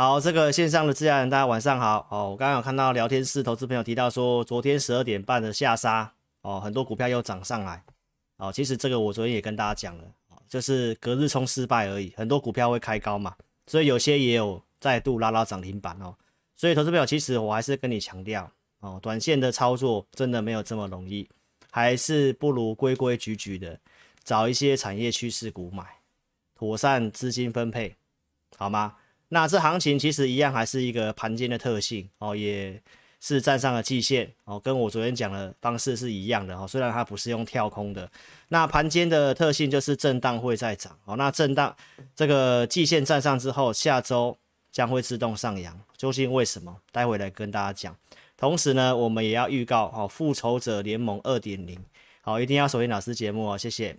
好，这个线上的自家人，大家晚上好。哦，我刚刚有看到聊天室投资朋友提到说，昨天十二点半的下杀，哦，很多股票又涨上来。哦，其实这个我昨天也跟大家讲了，就是隔日冲失败而已。很多股票会开高嘛，所以有些也有再度拉拉涨停板哦。所以投资朋友，其实我还是跟你强调，哦，短线的操作真的没有这么容易，还是不如规规矩矩的找一些产业趋势股买，妥善资金分配，好吗？那这行情其实一样，还是一个盘间的特性哦，也是站上了季线哦，跟我昨天讲的方式是一样的哦。虽然它不是用跳空的，那盘间的特性就是震荡会再涨哦。那震荡这个季线站上之后，下周将会自动上扬，究竟为什么？待会来跟大家讲。同时呢，我们也要预告哦，复仇者联盟二点零，好，一定要锁定老师节目哦，谢谢。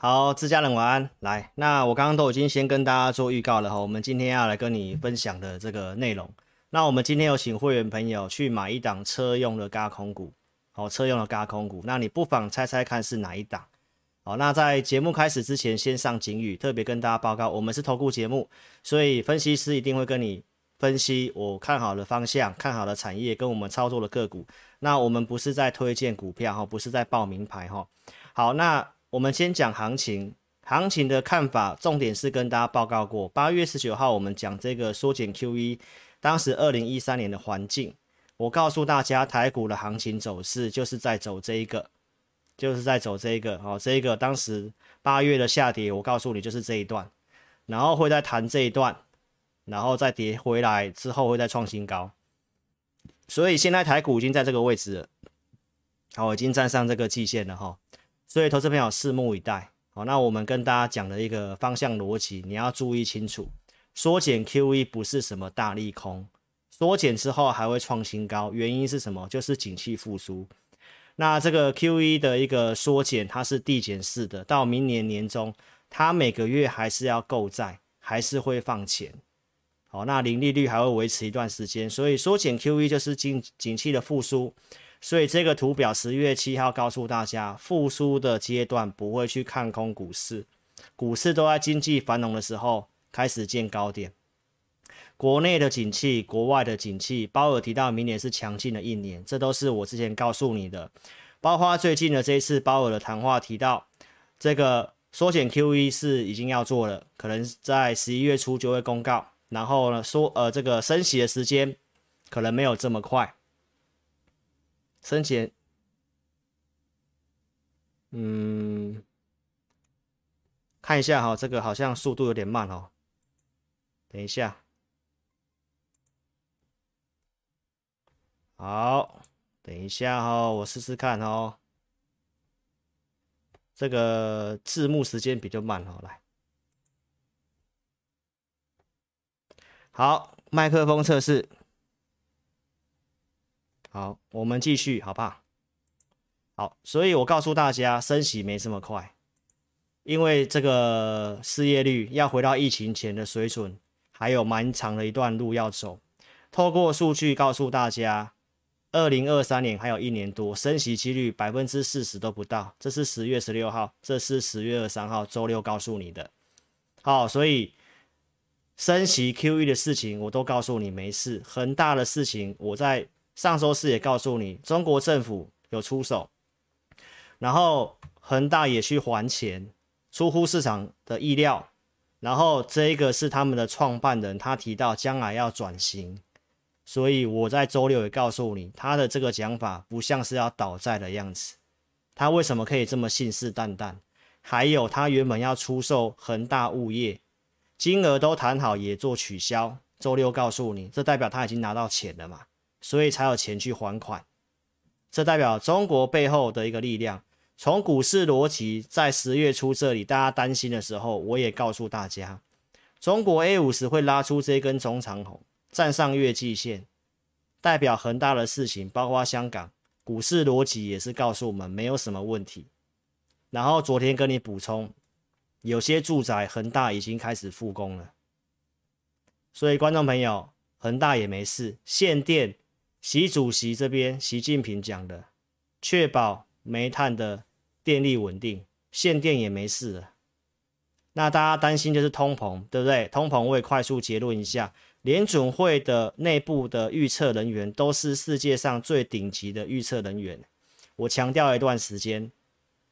好，自家人晚安。来，那我刚刚都已经先跟大家做预告了哈，我们今天要来跟你分享的这个内容。那我们今天有请会员朋友去买一档车用的轧空股，好，车用的轧空股。那你不妨猜猜看是哪一档？好，那在节目开始之前，先上警语，特别跟大家报告，我们是投顾节目，所以分析师一定会跟你分析我看好的方向、看好的产业跟我们操作的个股。那我们不是在推荐股票哈，不是在报名牌哈。好，那。我们先讲行情，行情的看法，重点是跟大家报告过，八月十九号我们讲这个缩减 QE，当时二零一三年的环境，我告诉大家台股的行情走势就是在走这一个，就是在走这一个，哦，这一个当时八月的下跌，我告诉你就是这一段，然后会再弹这一段，然后再跌回来之后会再创新高，所以现在台股已经在这个位置了，好，已经站上这个季线了哈。所以，投资朋友拭目以待。好，那我们跟大家讲的一个方向逻辑，你要注意清楚。缩减 QE 不是什么大利空，缩减之后还会创新高，原因是什么？就是景气复苏。那这个 QE 的一个缩减，它是递减式的，到明年年中，它每个月还是要购债，还是会放钱。好，那零利率还会维持一段时间，所以缩减 QE 就是景景气的复苏。所以这个图表十月七号告诉大家，复苏的阶段不会去看空股市，股市都在经济繁荣的时候开始见高点。国内的景气，国外的景气，鲍尔提到明年是强劲的一年，这都是我之前告诉你的。包括最近的这一次鲍尔的谈话提到，这个缩减 QE 是已经要做了，可能在十一月初就会公告。然后呢，说呃这个升息的时间可能没有这么快。升息，嗯，看一下哈，这个好像速度有点慢哦。等一下，好，等一下哈，我试试看哦。这个字幕时间比较慢哦，来，好，麦克风测试。好，我们继续，好不好？好，所以我告诉大家，升息没这么快，因为这个失业率要回到疫情前的水准，还有蛮长的一段路要走。透过数据告诉大家，二零二三年还有一年多，升息几率百分之四十都不到。这是十月十六号，这是十月二三号周六告诉你的。好，所以升息 QE 的事情我都告诉你没事，很大的事情我在。上周四也告诉你，中国政府有出手，然后恒大也去还钱，出乎市场的意料。然后这一个是他们的创办人，他提到将来要转型，所以我在周六也告诉你，他的这个讲法不像是要倒债的样子。他为什么可以这么信誓旦旦？还有他原本要出售恒大物业，金额都谈好也做取消。周六告诉你，这代表他已经拿到钱了嘛？所以才有钱去还款，这代表中国背后的一个力量。从股市逻辑，在十月初这里大家担心的时候，我也告诉大家，中国 A 五十会拉出这根中长红，站上月季线，代表恒大的事情，包括香港股市逻辑也是告诉我们没有什么问题。然后昨天跟你补充，有些住宅恒大已经开始复工了。所以观众朋友，恒大也没事。限电，习主席这边习近平讲的，确保煤炭的电力稳定，限电也没事了。那大家担心就是通膨，对不对？通膨我也快速结论一下，联准会的内部的预测人员都是世界上最顶级的预测人员。我强调一段时间，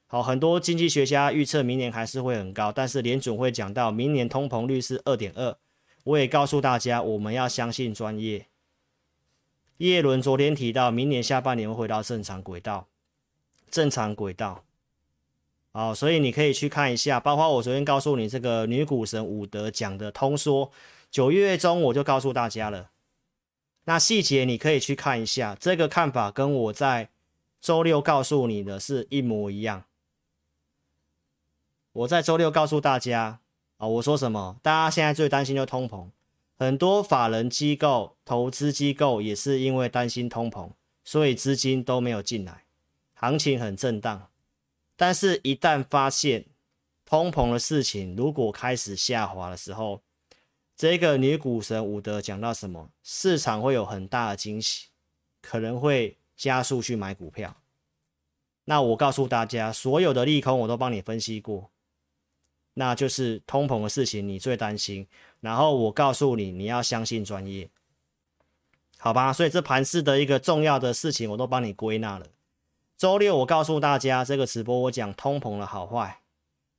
好，很多经济学家预测明年还是会很高，但是联准会讲到明年通膨率是二点二。我也告诉大家，我们要相信专业。叶伦昨天提到，明年下半年会回到正常轨道，正常轨道。好，所以你可以去看一下，包括我昨天告诉你这个女股神伍德讲的通说，九月中我就告诉大家了。那细节你可以去看一下，这个看法跟我在周六告诉你的是一模一样。我在周六告诉大家。啊，我说什么？大家现在最担心就通膨，很多法人机构、投资机构也是因为担心通膨，所以资金都没有进来，行情很震荡。但是，一旦发现通膨的事情如果开始下滑的时候，这个女股神伍德讲到什么？市场会有很大的惊喜，可能会加速去买股票。那我告诉大家，所有的利空我都帮你分析过。那就是通膨的事情，你最担心。然后我告诉你，你要相信专业，好吧？所以这盘市的一个重要的事情，我都帮你归纳了。周六我告诉大家，这个直播我讲通膨的好坏，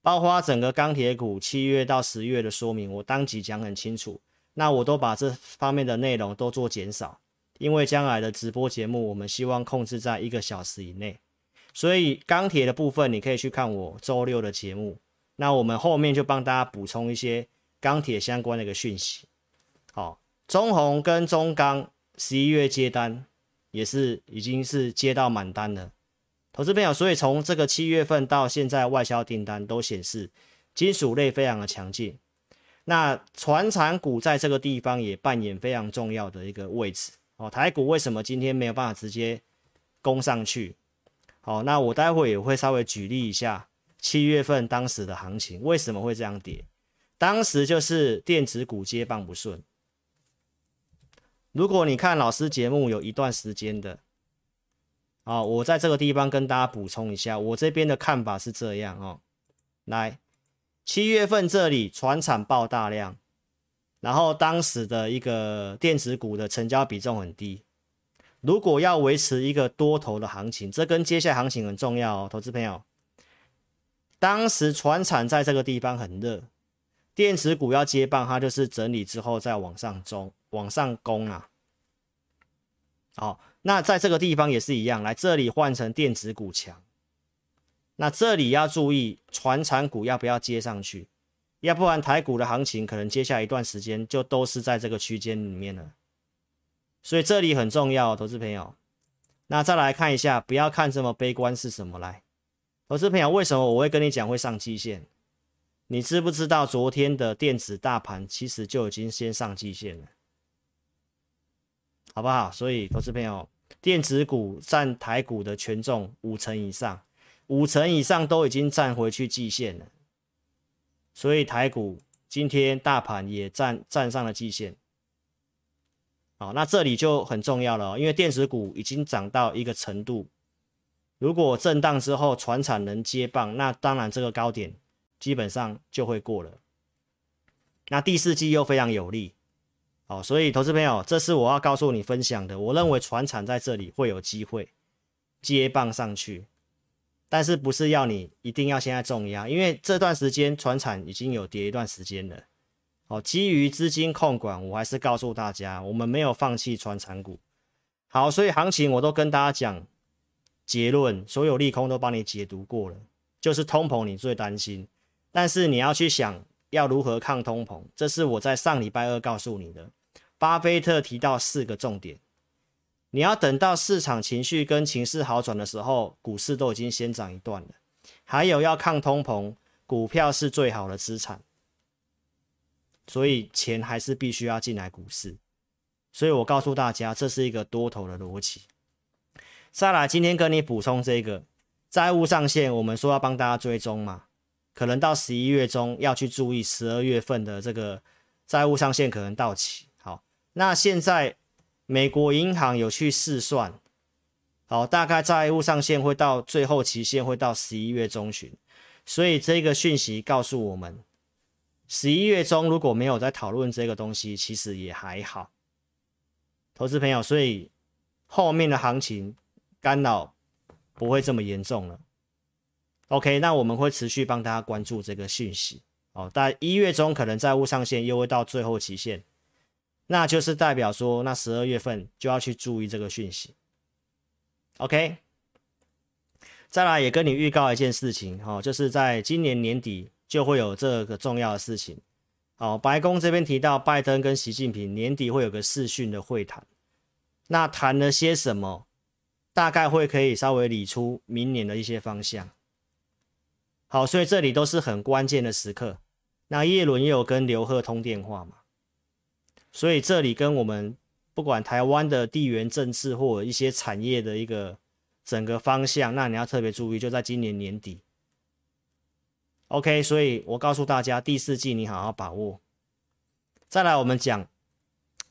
包括整个钢铁股七月到十月的说明，我当即讲很清楚。那我都把这方面的内容都做减少，因为将来的直播节目，我们希望控制在一个小时以内。所以钢铁的部分，你可以去看我周六的节目。那我们后面就帮大家补充一些钢铁相关的一个讯息。好，中鸿跟中钢十一月接单也是已经是接到满单了，投资朋友，所以从这个七月份到现在外销订单都显示金属类非常的强劲。那船产股在这个地方也扮演非常重要的一个位置。哦，台股为什么今天没有办法直接攻上去？好，那我待会也会稍微举例一下。七月份当时的行情为什么会这样跌？当时就是电子股接棒不顺。如果你看老师节目有一段时间的，啊，我在这个地方跟大家补充一下，我这边的看法是这样哦。来，七月份这里船产爆大量，然后当时的一个电子股的成交比重很低。如果要维持一个多头的行情，这跟接下来行情很重要哦，投资朋友。当时船产在这个地方很热，电子股要接棒，它就是整理之后再往上冲，往上攻啊。好，那在这个地方也是一样，来这里换成电子股强，那这里要注意船产股要不要接上去，要不然台股的行情可能接下来一段时间就都是在这个区间里面了。所以这里很重要，投资朋友。那再来看一下，不要看这么悲观是什么来。投资朋友，为什么我会跟你讲会上季线？你知不知道昨天的电子大盘其实就已经先上季线了，好不好？所以，投资朋友，电子股占台股的权重五成以上，五成以上都已经站回去季线了。所以台股今天大盘也站站上了季线。好，那这里就很重要了，因为电子股已经涨到一个程度。如果震荡之后，船产能接棒，那当然这个高点基本上就会过了。那第四季又非常有利，哦，所以投资朋友，这是我要告诉你分享的。我认为船产在这里会有机会接棒上去，但是不是要你一定要现在重压，因为这段时间船产已经有跌一段时间了。哦，基于资金控管，我还是告诉大家，我们没有放弃传产股。好，所以行情我都跟大家讲。结论，所有利空都帮你解读过了，就是通膨你最担心，但是你要去想要如何抗通膨，这是我在上礼拜二告诉你的。巴菲特提到四个重点，你要等到市场情绪跟情势好转的时候，股市都已经先涨一段了。还有要抗通膨，股票是最好的资产，所以钱还是必须要进来股市。所以我告诉大家，这是一个多头的逻辑。再来，今天跟你补充这个债务上限，我们说要帮大家追踪嘛。可能到十一月中要去注意十二月份的这个债务上限可能到期。好，那现在美国银行有去试算，好，大概债务上限会到最后期限会到十一月中旬，所以这个讯息告诉我们，十一月中如果没有在讨论这个东西，其实也还好。投资朋友，所以后面的行情干扰不会这么严重了。OK，那我们会持续帮大家关注这个讯息哦。但一月中可能债务上限又会到最后期限，那就是代表说，那十二月份就要去注意这个讯息。OK，再来也跟你预告一件事情哦，就是在今年年底就会有这个重要的事情。好，白宫这边提到，拜登跟习近平年底会有个视讯的会谈，那谈了些什么？大概会可以稍微理出明年的一些方向。好，所以这里都是很关键的时刻。那叶伦也有跟刘鹤通电话嘛，所以这里跟我们不管台湾的地缘政治或一些产业的一个整个方向，那你要特别注意，就在今年年底。OK，所以我告诉大家，第四季你好好把握。再来，我们讲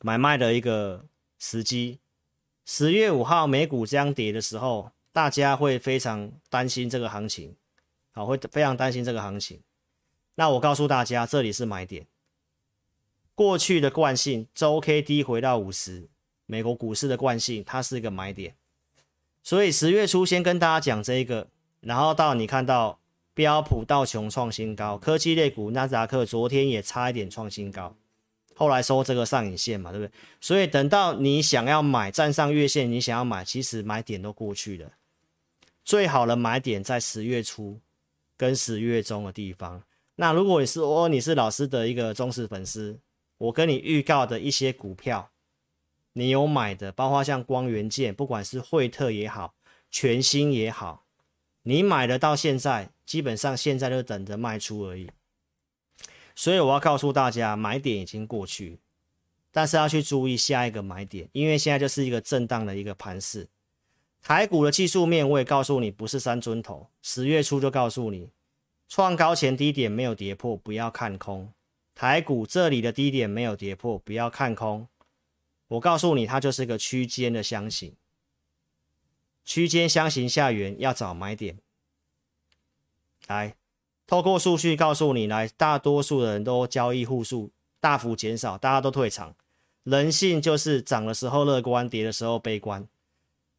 买卖的一个时机。十月五号美股这样跌的时候，大家会非常担心这个行情，好，会非常担心这个行情。那我告诉大家，这里是买点。过去的惯性，周 K D 回到五十，美国股市的惯性，它是一个买点。所以十月初先跟大家讲这一个，然后到你看到。标普道琼创新高，科技类股纳斯达克昨天也差一点创新高，后来收这个上影线嘛，对不对？所以等到你想要买站上月线，你想要买，其实买点都过去了。最好的买点在十月初跟十月中的地方。那如果你是哦，你是老师的一个忠实粉丝，我跟你预告的一些股票，你有买的，包括像光元件，不管是惠特也好，全新也好。你买的到现在，基本上现在就等着卖出而已。所以我要告诉大家，买点已经过去，但是要去注意下一个买点，因为现在就是一个震荡的一个盘势。台股的技术面我也告诉你，不是三尊头。十月初就告诉你，创高前低点没有跌破，不要看空。台股这里的低点没有跌破，不要看空。我告诉你，它就是个区间的箱型。区间箱型下缘要找买点，来，透过数据告诉你，来，大多数的人都交易户数大幅减少，大家都退场。人性就是涨的时候乐观，跌的时候悲观。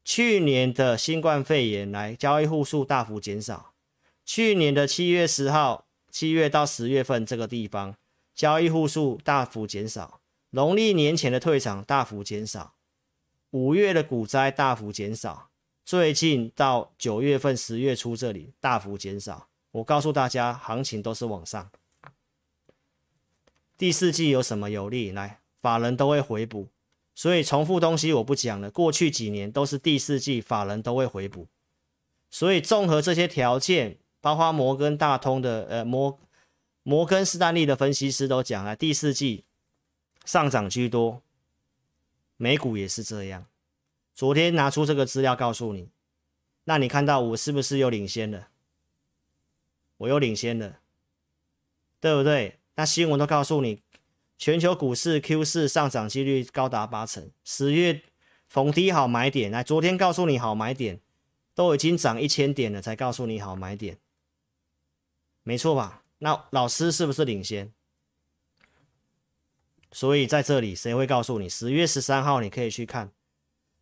去年的新冠肺炎来，交易户数大幅减少。去年的七月十号，七月到十月份这个地方，交易户数大幅减少。农历年前的退场大幅减少，五月的股灾大幅减少。最近到九月份、十月初这里大幅减少，我告诉大家，行情都是往上。第四季有什么有利？来，法人都会回补，所以重复东西我不讲了。过去几年都是第四季法人都会回补，所以综合这些条件，包括摩根大通的呃摩摩根士丹利的分析师都讲了，第四季上涨居多，美股也是这样。昨天拿出这个资料告诉你，那你看到我是不是又领先了？我又领先了，对不对？那新闻都告诉你，全球股市 Q 四上涨几率高达八成，十月逢低好买点。来，昨天告诉你好买点，都已经涨一千点了，才告诉你好买点，没错吧？那老师是不是领先？所以在这里，谁会告诉你？十月十三号你可以去看。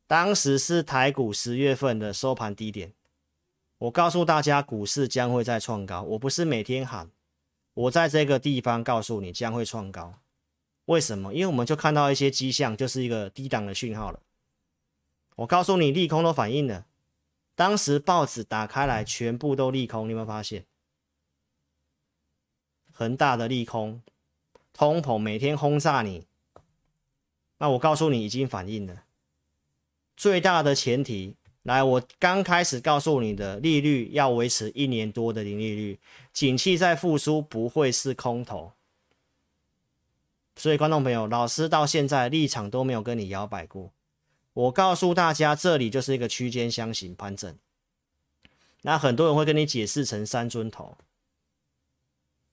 当时是台股十月份的收盘低点，我告诉大家股市将会再创高。我不是每天喊，我在这个地方告诉你将会创高。为什么？因为我们就看到一些迹象，就是一个低档的讯号了。我告诉你，利空都反应了。当时报纸打开来，全部都利空，你有没有发现？恒大的利空，通膨每天轰炸你。那我告诉你，已经反应了。最大的前提，来，我刚开始告诉你的利率要维持一年多的零利率，景气在复苏，不会是空头。所以，观众朋友，老师到现在立场都没有跟你摇摆过。我告诉大家，这里就是一个区间箱型盘整。那很多人会跟你解释成三尊头，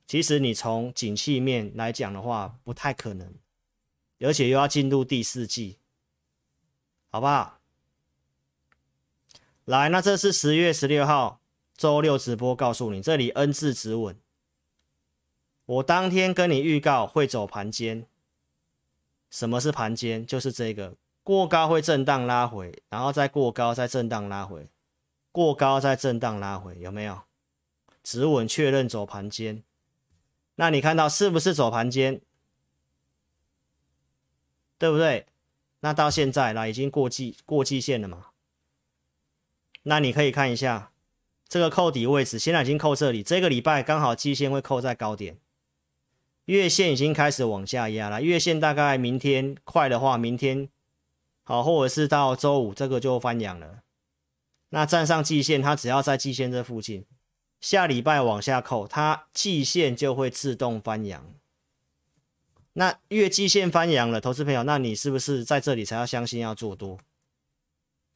其实你从景气面来讲的话，不太可能，而且又要进入第四季，好不好？来，那这是十月十六号周六直播，告诉你这里 N 字止稳。我当天跟你预告会走盘间。什么是盘间？就是这个过高会震荡拉回，然后再过高再震荡拉回，过高再震荡拉回，有没有？止稳确认走盘间。那你看到是不是走盘间？对不对？那到现在啦，已经过季过季线了嘛？那你可以看一下这个扣底位置，现在已经扣这里，这个礼拜刚好季线会扣在高点，月线已经开始往下压了。月线大概明天快的话，明天好，或者是到周五，这个就翻阳了。那站上季线，它只要在季线这附近。下礼拜往下扣，它季线就会自动翻阳。那月季线翻阳了，投资朋友，那你是不是在这里才要相信要做多？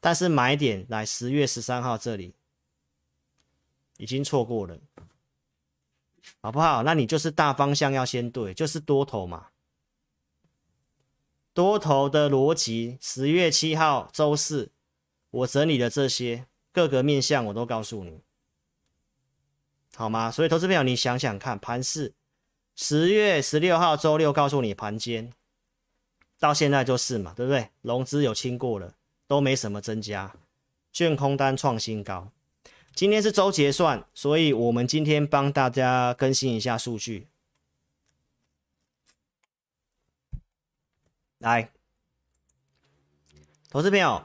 但是买点来十月十三号这里已经错过了，好不好？那你就是大方向要先对，就是多头嘛。多头的逻辑，十月七号周四我整理的这些各个面向我都告诉你。好吗？所以投资朋友，你想想看，盘市十月十六号周六告诉你盘间，到现在就是嘛，对不对？融资有清过了，都没什么增加，券空单创新高。今天是周结算，所以我们今天帮大家更新一下数据。来，投资朋友，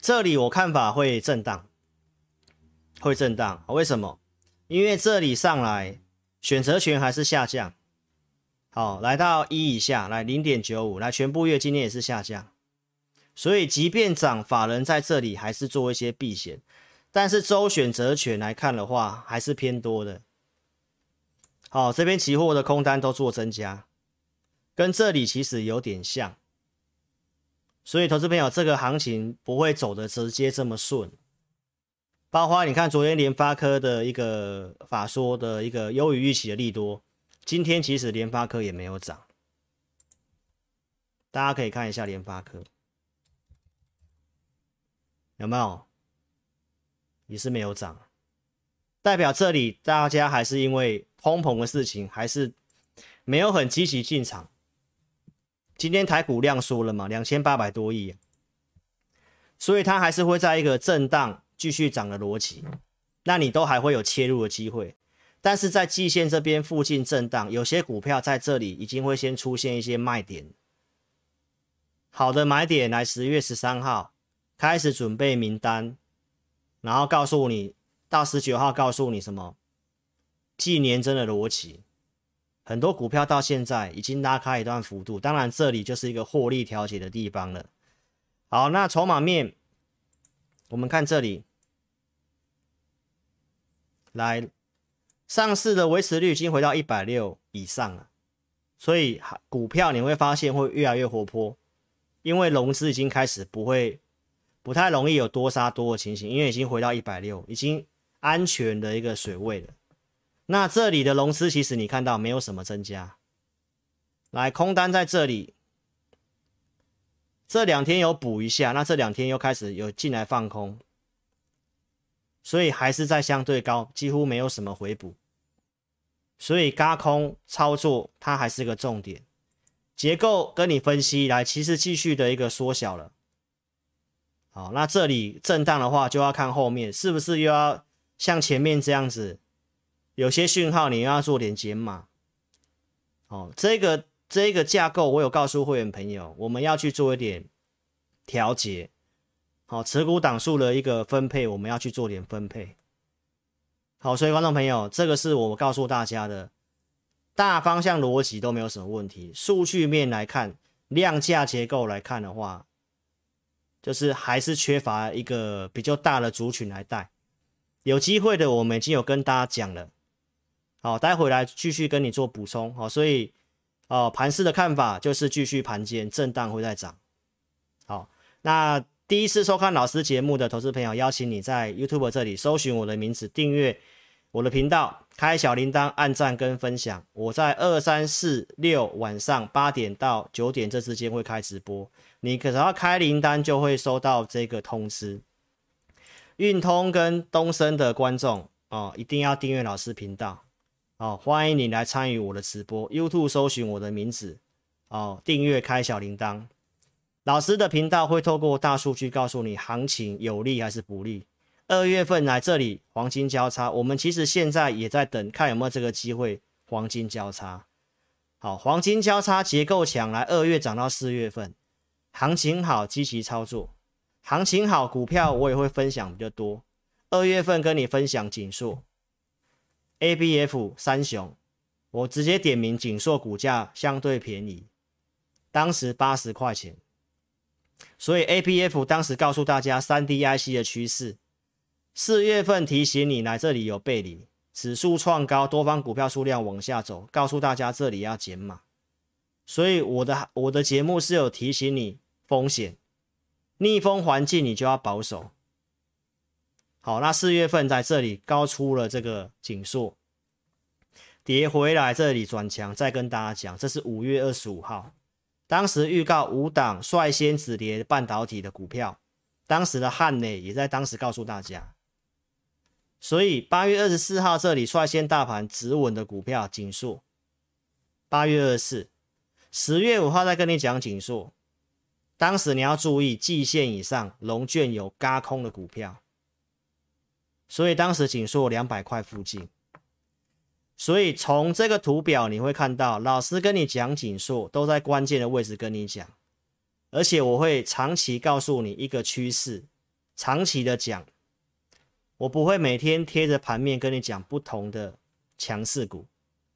这里我看法会震荡，会震荡，为什么？因为这里上来选择权还是下降，好，来到一以下，来零点九五，来全部月今天也是下降，所以即便涨，法人在这里还是做一些避险，但是周选择权来看的话，还是偏多的。好，这边期货的空单都做增加，跟这里其实有点像，所以投资朋友，这个行情不会走的直接这么顺。包括你看，昨天联发科的一个法说的一个优于预期的利多，今天其实联发科也没有涨，大家可以看一下联发科有没有，也是没有涨，代表这里大家还是因为通膨的事情，还是没有很积极进场。今天台股量缩了嘛，两千八百多亿，所以它还是会在一个震荡。继续涨的逻辑，那你都还会有切入的机会，但是在季线这边附近震荡，有些股票在这里已经会先出现一些卖点。好的买点来十月十三号开始准备名单，然后告诉你到十九号告诉你什么？季年真的逻辑，很多股票到现在已经拉开一段幅度，当然这里就是一个获利调节的地方了。好，那筹码面，我们看这里。来，上市的维持率已经回到一百六以上了，所以股票你会发现会越来越活泼，因为融资已经开始不会不太容易有多杀多的情形，因为已经回到一百六，已经安全的一个水位了。那这里的融资其实你看到没有什么增加，来空单在这里，这两天有补一下，那这两天又开始有进来放空。所以还是在相对高，几乎没有什么回补，所以轧空操作它还是个重点。结构跟你分析来，其实继续的一个缩小了。好，那这里震荡的话，就要看后面是不是又要像前面这样子，有些讯号你又要做点解码。哦，这个这个架构我有告诉会员朋友，我们要去做一点调节。好，持股档数的一个分配，我们要去做点分配。好，所以观众朋友，这个是我告诉大家的，大方向逻辑都没有什么问题。数据面来看，量价结构来看的话，就是还是缺乏一个比较大的族群来带。有机会的，我们已经有跟大家讲了。好，待会来继续跟你做补充。好，所以哦，盘势的看法就是继续盘间震荡会再涨。好，那。第一次收看老师节目的投资朋友，邀请你在 YouTube 这里搜寻我的名字，订阅我的频道，开小铃铛，按赞跟分享。我在二三四六晚上八点到九点这之间会开直播，你可只要开铃铛就会收到这个通知。运通跟东升的观众哦，一定要订阅老师频道哦，欢迎你来参与我的直播。YouTube 搜寻我的名字哦，订阅开小铃铛。老师的频道会透过大数据告诉你行情有利还是不利。二月份来这里黄金交叉，我们其实现在也在等，看有没有这个机会黄金交叉。好，黄金交叉结构强，来二月涨到四月份，行情好，积极操作。行情好，股票我也会分享比较多。二月份跟你分享景硕，ABF 三雄，我直接点名景硕股价相对便宜，当时八十块钱，所以 ABF 当时告诉大家三 D IC 的趋势。四月份提醒你来这里有背离，指数创高，多方股票数量往下走，告诉大家这里要减码。所以我的我的节目是有提醒你风险，逆风环境你就要保守。好，那四月份在这里高出了这个景硕，跌回来这里转强，再跟大家讲，这是五月二十五号，当时预告五档率先止跌半导体的股票，当时的汉磊也在当时告诉大家。所以八月二十四号这里率先大盘止稳的股票景硕，八月二十四，十月五号再跟你讲景硕，当时你要注意季线以上融券有轧空的股票，所以当时景硕两百块附近，所以从这个图表你会看到，老师跟你讲景硕都在关键的位置跟你讲，而且我会长期告诉你一个趋势，长期的讲。我不会每天贴着盘面跟你讲不同的强势股，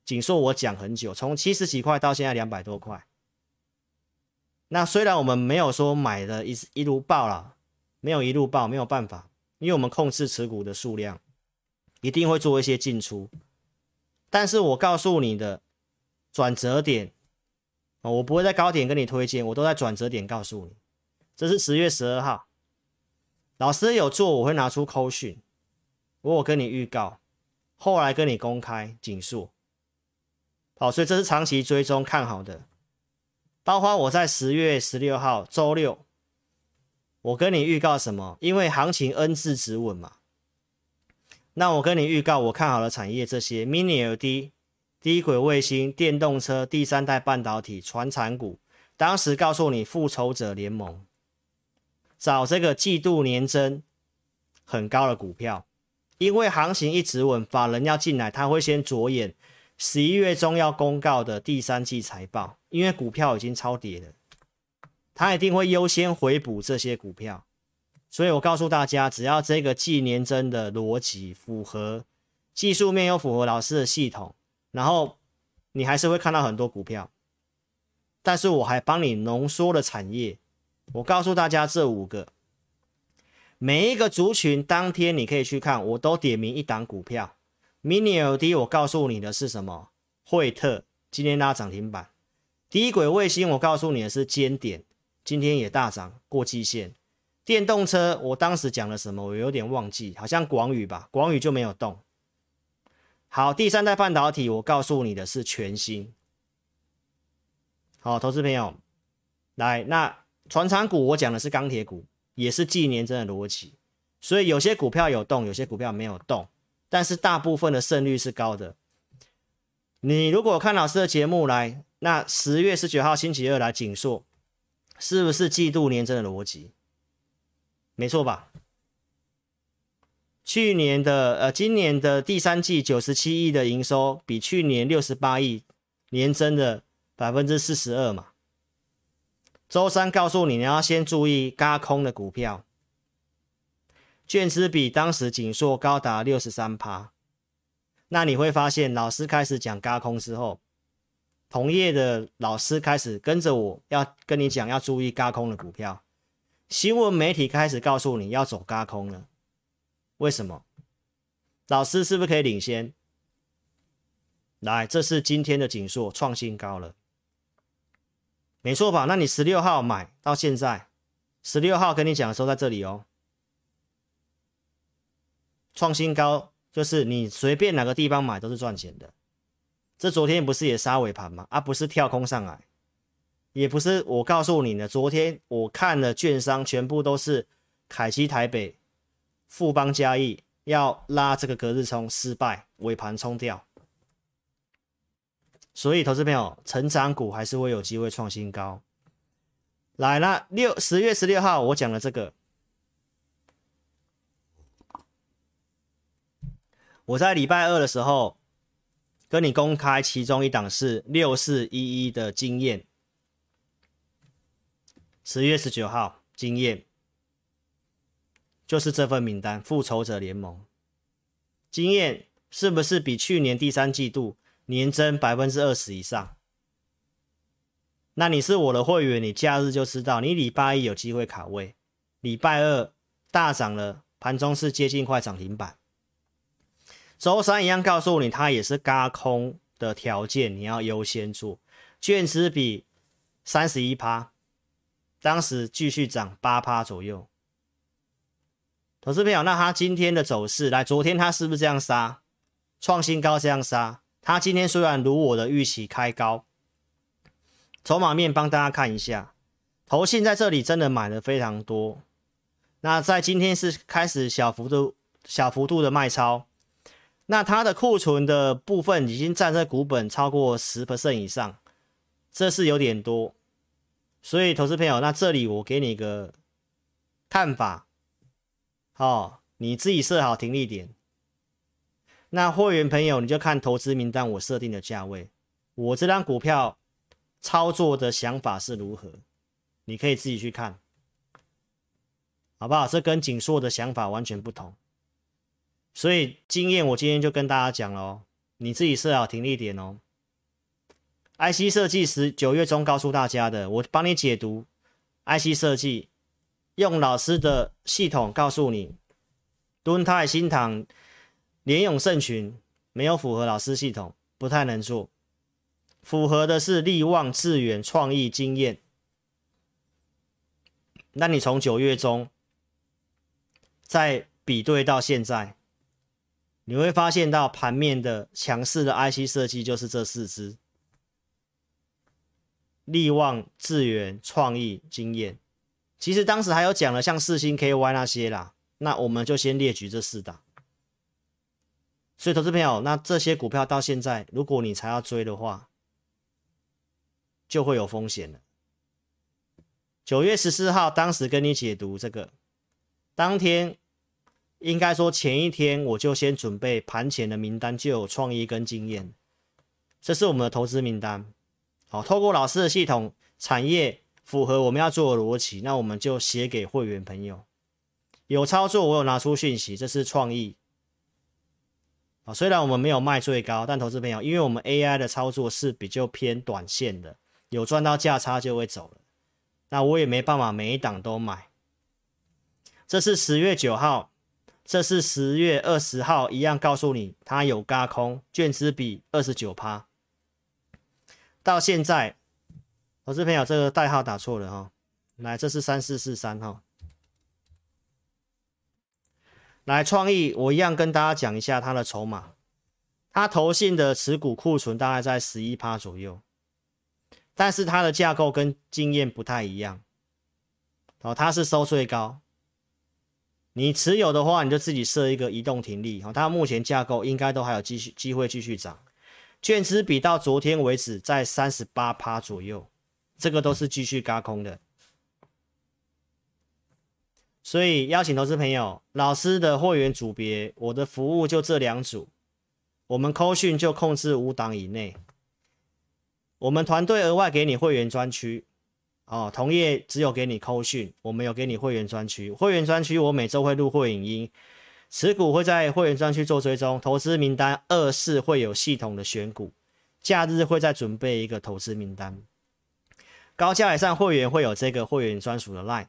景硕我讲很久，从七十几块到现在两百多块。那虽然我们没有说买的一一路爆了，没有一路爆，没有办法，因为我们控制持股的数量，一定会做一些进出。但是我告诉你的转折点，我不会在高点跟你推荐，我都在转折点告诉你。这是十月十二号，老师有做，我会拿出扣讯。我有跟你预告，后来跟你公开景硕，好，所以这是长期追踪看好的，包括我在十月十六号周六，我跟你预告什么？因为行情 N 字止稳嘛，那我跟你预告我看好的产业这些 Mini LED、低轨卫星、电动车、第三代半导体、传产股，当时告诉你复仇者联盟，找这个季度年增很高的股票。因为行情一直稳，法人要进来，他会先着眼十一月中要公告的第三季财报，因为股票已经超跌了，他一定会优先回补这些股票。所以我告诉大家，只要这个季年增的逻辑符合技术面又符合老师的系统，然后你还是会看到很多股票。但是我还帮你浓缩了产业，我告诉大家这五个。每一个族群当天你可以去看，我都点名一档股票。Mini LED 我告诉你的是什么？惠特今天拉涨停板。低轨卫星我告诉你的是尖点，今天也大涨过季线。电动车我当时讲了什么？我有点忘记，好像广宇吧，广宇就没有动。好，第三代半导体我告诉你的是全新。好，投资朋友，来，那传产股我讲的是钢铁股。也是季年真的逻辑，所以有些股票有动，有些股票没有动，但是大部分的胜率是高的。你如果看老师的节目来，那十月十九号星期二来景硕，是不是季度年增的逻辑？没错吧？去年的呃，今年的第三季九十七亿的营收，比去年六十八亿年增的百分之四十二嘛。周三告诉你，你要先注意轧空的股票，券资比当时景硕高达六十三趴。那你会发现，老师开始讲轧空之后，同业的老师开始跟着我要跟你讲要注意轧空的股票。新闻媒体开始告诉你要走轧空了，为什么？老师是不是可以领先？来，这是今天的景硕创新高了。没错吧？那你十六号买到现在，十六号跟你讲的时候在这里哦，创新高就是你随便哪个地方买都是赚钱的。这昨天不是也杀尾盘吗？啊，不是跳空上来，也不是我告诉你的。昨天我看了券商，全部都是凯基台北、富邦嘉义要拉这个隔日冲失败，尾盘冲掉。所以，投资朋友，成长股还是会有机会创新高。来了，六十月十六号我讲了这个，我在礼拜二的时候。跟你公开，其中一档是六四一一的经验，十月十九号，经验就是这份名单，复仇者联盟，经验是不是比去年第三季度年增百分之二十以上？那你是我的会员，你假日就知道，你礼拜一有机会卡位，礼拜二大涨了，盘中是接近快涨停板。周三一样告诉你，它也是轧空的条件，你要优先做。券资比三十一趴，当时继续涨八趴左右。投资朋友，那它今天的走势，来，昨天它是不是这样杀？创新高这样杀？它今天虽然如我的预期开高，筹码面帮大家看一下，投信在这里真的买了非常多。那在今天是开始小幅度、小幅度的卖超。那它的库存的部分已经占在股本超过十 percent 以上，这是有点多，所以投资朋友，那这里我给你一个看法，哦，你自己设好停利点。那会员朋友你就看投资名单我设定的价位，我这张股票操作的想法是如何，你可以自己去看，好不好？这跟景硕的想法完全不同。所以经验，我今天就跟大家讲了哦，你自己设好停利点哦。IC 设计师九月中告诉大家的，我帮你解读 IC 设计，用老师的系统告诉你，敦泰、新唐、联永、盛群没有符合老师系统，不太能做，符合的是力旺、致远、创意、经验。那你从九月中再比对到现在。你会发现到盘面的强势的 IC 设计就是这四支：力旺、智原、创意、经验。其实当时还有讲了像四星 KY 那些啦，那我们就先列举这四档。所以，投资朋友，那这些股票到现在，如果你才要追的话，就会有风险了。九月十四号，当时跟你解读这个，当天。应该说前一天我就先准备盘前的名单，就有创意跟经验，这是我们的投资名单。好，透过老师的系统，产业符合我们要做的逻辑，那我们就写给会员朋友。有操作，我有拿出讯息，这是创意。啊，虽然我们没有卖最高，但投资朋友，因为我们 AI 的操作是比较偏短线的，有赚到价差就会走了。那我也没办法每一档都买。这是十月九号。这是十月二十号，一样告诉你，它有轧空，券资比二十九趴。到现在，投资朋友，这个代号打错了哈，来，这是三四四三哈。来，创意，我一样跟大家讲一下它的筹码，它投信的持股库存大概在十一趴左右，但是它的架构跟经验不太一样，哦，它是收最高。你持有的话，你就自己设一个移动停利。它目前架构应该都还有继续机会继续涨。券资比到昨天为止在三十八趴左右，这个都是继续轧空的。所以邀请投资朋友，老师的会员组别，我的服务就这两组，我们扣讯就控制五档以内，我们团队额外给你会员专区。哦，同业只有给你扣讯，我没有给你会员专区。会员专区我每周会录会影音，持股会在会员专区做追踪，投资名单二是会有系统的选股，假日会再准备一个投资名单。高价以上会员会有这个会员专属的 line。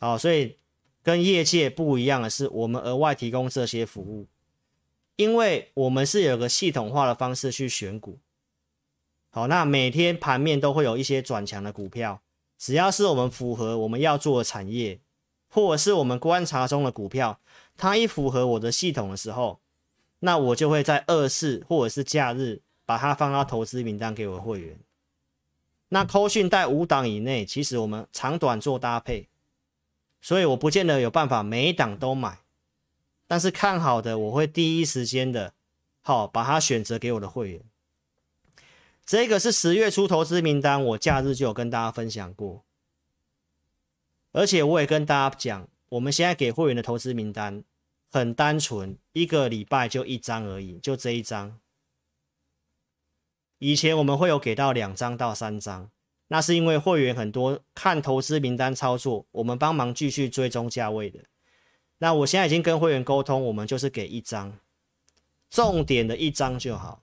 哦，所以跟业界不一样的是，我们额外提供这些服务，因为我们是有个系统化的方式去选股。好，那每天盘面都会有一些转强的股票，只要是我们符合我们要做的产业，或者是我们观察中的股票，它一符合我的系统的时候，那我就会在二四或者是假日把它放到投资名单给我的会员。那扣讯带五档以内，其实我们长短做搭配，所以我不见得有办法每一档都买，但是看好的我会第一时间的，好把它选择给我的会员。这个是十月初投资名单，我假日就有跟大家分享过，而且我也跟大家讲，我们现在给会员的投资名单很单纯，一个礼拜就一张而已，就这一张。以前我们会有给到两张到三张，那是因为会员很多看投资名单操作，我们帮忙继续追踪价位的。那我现在已经跟会员沟通，我们就是给一张，重点的一张就好。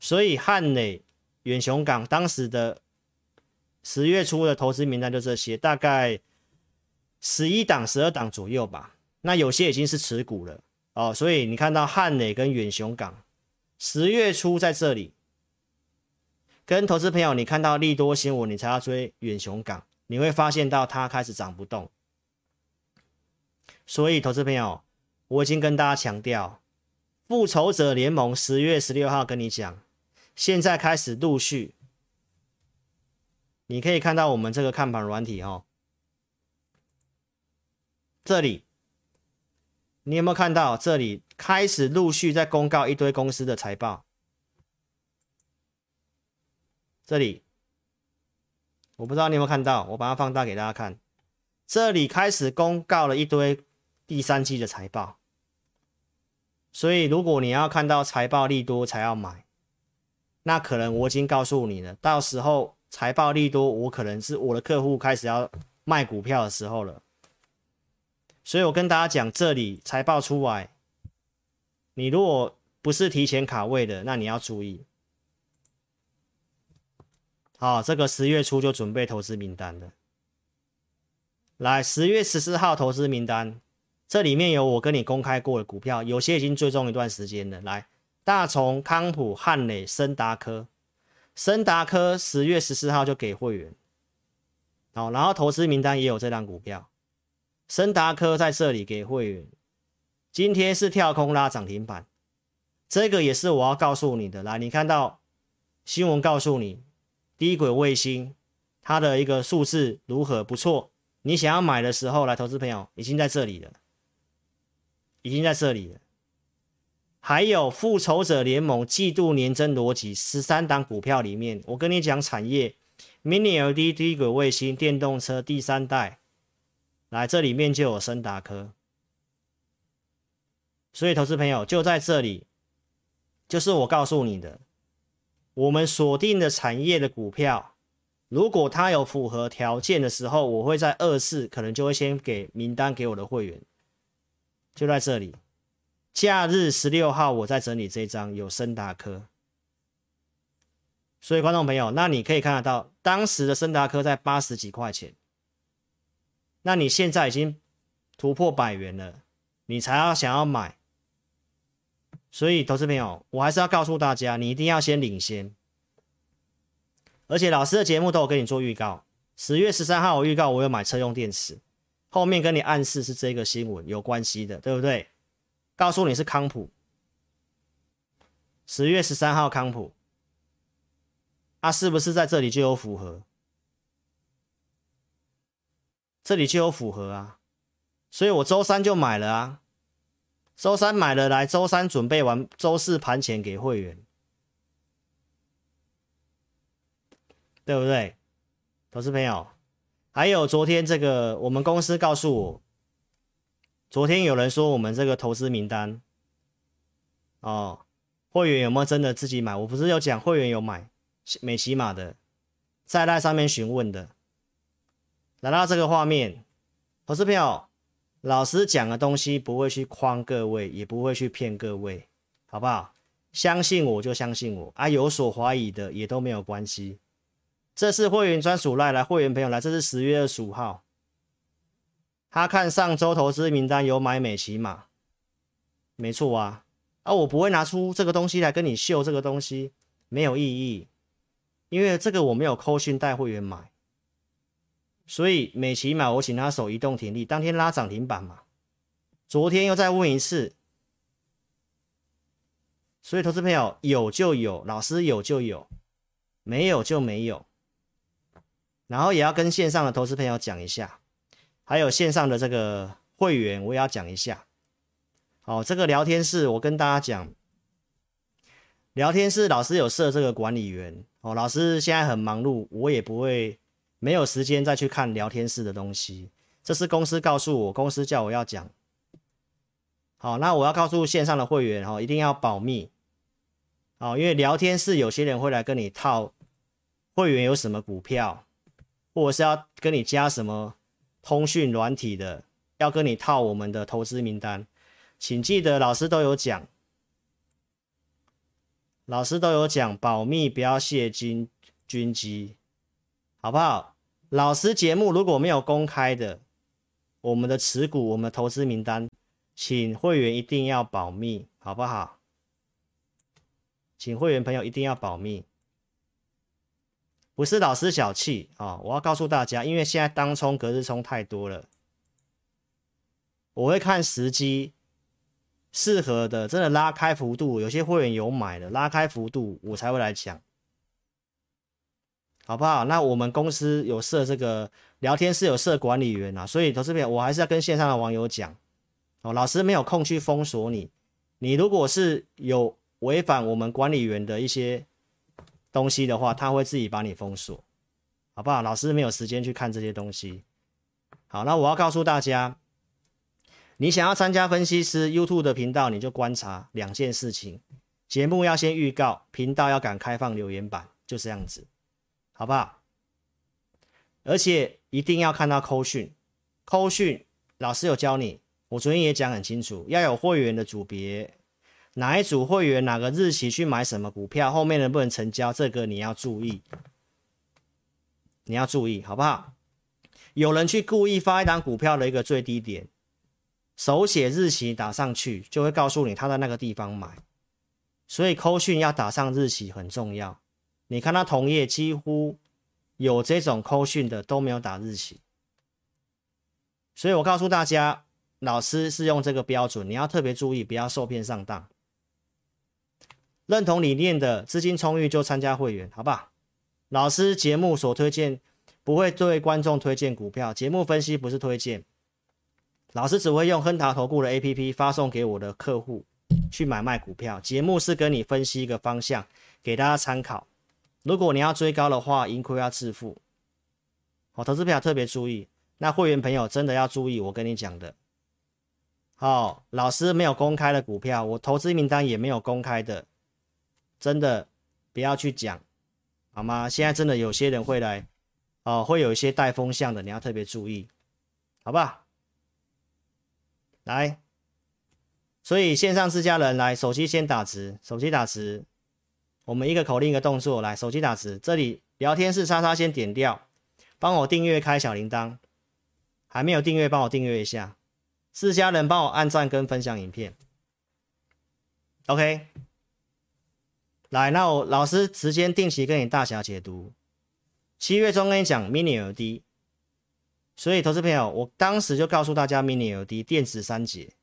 所以汉磊、远雄港当时的十月初的投资名单就这些，大概十一档、十二档左右吧。那有些已经是持股了哦，所以你看到汉磊跟远雄港十月初在这里，跟投资朋友，你看到利多新闻，你才要追远雄港，你会发现到它开始涨不动。所以投资朋友，我已经跟大家强调，复仇者联盟十月十六号跟你讲。现在开始陆续，你可以看到我们这个看盘软体哦。这里，你有没有看到？这里开始陆续在公告一堆公司的财报。这里，我不知道你有没有看到，我把它放大给大家看。这里开始公告了一堆第三季的财报，所以如果你要看到财报利多才要买。那可能我已经告诉你了，到时候财报利多，我可能是我的客户开始要卖股票的时候了。所以我跟大家讲，这里财报出来，你如果不是提前卡位的，那你要注意。好，这个十月初就准备投资名单的。来，十月十四号投资名单，这里面有我跟你公开过的股票，有些已经追踪一段时间了。来。大从、康普、汉磊、森达科，森达科十月十四号就给会员，好，然后投资名单也有这档股票，森达科在这里给会员，今天是跳空拉涨停板，这个也是我要告诉你的。来，你看到新闻告诉你，低轨卫星它的一个数字如何不错，你想要买的时候，来，投资朋友已经在这里了，已经在这里了。还有复仇者联盟季度年增逻辑十三档股票里面，我跟你讲产业，Mini LED 低轨卫星、电动车第三代，来这里面就有升达科，所以投资朋友就在这里，就是我告诉你的，我们锁定的产业的股票，如果它有符合条件的时候，我会在二次可能就会先给名单给我的会员，就在这里。假日十六号，我在整理这张有森达科，所以观众朋友，那你可以看得到，当时的升达科在八十几块钱，那你现在已经突破百元了，你才要想要买，所以投资朋友，我还是要告诉大家，你一定要先领先，而且老师的节目都有跟你做预告，十月十三号我预告我有买车用电池，后面跟你暗示是这个新闻有关系的，对不对？告诉你是康普，十月十三号康普，啊，是不是在这里就有符合？这里就有符合啊，所以我周三就买了啊，周三买了来，周三准备完，周四盘前给会员，对不对？投资朋友，还有昨天这个，我们公司告诉我。昨天有人说我们这个投资名单，哦，会员有没有真的自己买？我不是有讲会员有买美琪玛的，在那上面询问的。来到这个画面，投资朋友，老师讲的东西不会去诓各位，也不会去骗各位，好不好？相信我就相信我啊，有所怀疑的也都没有关系。这是会员专属赖来，会员朋友来，这是十月二十五号。他看上周投资名单有买美琪玛，没错啊，啊，我不会拿出这个东西来跟你秀这个东西，没有意义，因为这个我没有扣讯带会员买，所以美琪嘛，我请他守移动停利，当天拉涨停板嘛。昨天又再问一次，所以投资朋友有就有，老师有就有，没有就没有。然后也要跟线上的投资朋友讲一下，还有线上的这个会员，我也要讲一下。好，这个聊天室我跟大家讲，聊天室老师有设这个管理员哦，老师现在很忙碌，我也不会。没有时间再去看聊天室的东西，这是公司告诉我，公司叫我要讲。好，那我要告诉线上的会员哈，一定要保密。哦，因为聊天室有些人会来跟你套会员有什么股票，或者是要跟你加什么通讯软体的，要跟你套我们的投资名单，请记得老师都有讲，老师都有讲，保密，不要泄军军机。好不好？老师节目如果没有公开的，我们的持股、我们的投资名单，请会员一定要保密，好不好？请会员朋友一定要保密，不是老师小气啊、我要告诉大家，因为现在当冲、隔日冲太多了，我会看时机，适合的，真的拉开幅度，有些会员有买的，拉开幅度我才会来讲。好不好？那我们公司有设这个聊天室，有设管理员啊，所以投资朋我还是要跟线上的网友讲哦，老师没有空去封锁你。你如果是有违反我们管理员的一些东西的话，他会自己把你封锁，好不好？老师没有时间去看这些东西。好，那我要告诉大家，你想要参加分析师 YouTube 的频道，你就观察两件事情：节目要先预告，频道要敢开放留言板，就这样子。好不好？而且一定要看到扣讯，扣讯老师有教你，我昨天也讲很清楚，要有会员的组别，哪一组会员哪个日期去买什么股票，后面能不能成交，这个你要注意，你要注意，好不好？有人去故意发一档股票的一个最低点，手写日期打上去，就会告诉你他在那个地方买，所以扣讯要打上日期很重要。你看他同业几乎有这种扣讯的都没有打日期，所以我告诉大家，老师是用这个标准，你要特别注意，不要受骗上当。认同理念的资金充裕就参加会员，好不好？老师节目所推荐不会对观众推荐股票，节目分析不是推荐，老师只会用亨达投顾的 APP 发送给我的客户去买卖股票，节目是跟你分析一个方向，给大家参考。如果你要追高的话，盈亏要自负。好，投资票特别注意，那会员朋友真的要注意我跟你讲的。好，老师没有公开的股票，我投资名单也没有公开的，真的不要去讲，好吗？现在真的有些人会来，哦，会有一些带风向的，你要特别注意，好不好？来，所以线上自家人来，手机先打直，手机打直。我们一个口令一个动作来，手机打字，这里聊天室叉叉先点掉，帮我订阅开小铃铛，还没有订阅帮我订阅一下，自家人帮我按赞跟分享影片，OK，来，那我老师时间定期跟你大侠解读，七月中跟你讲 mini ld 所以投资朋友，我当时就告诉大家 mini ld 电子三节，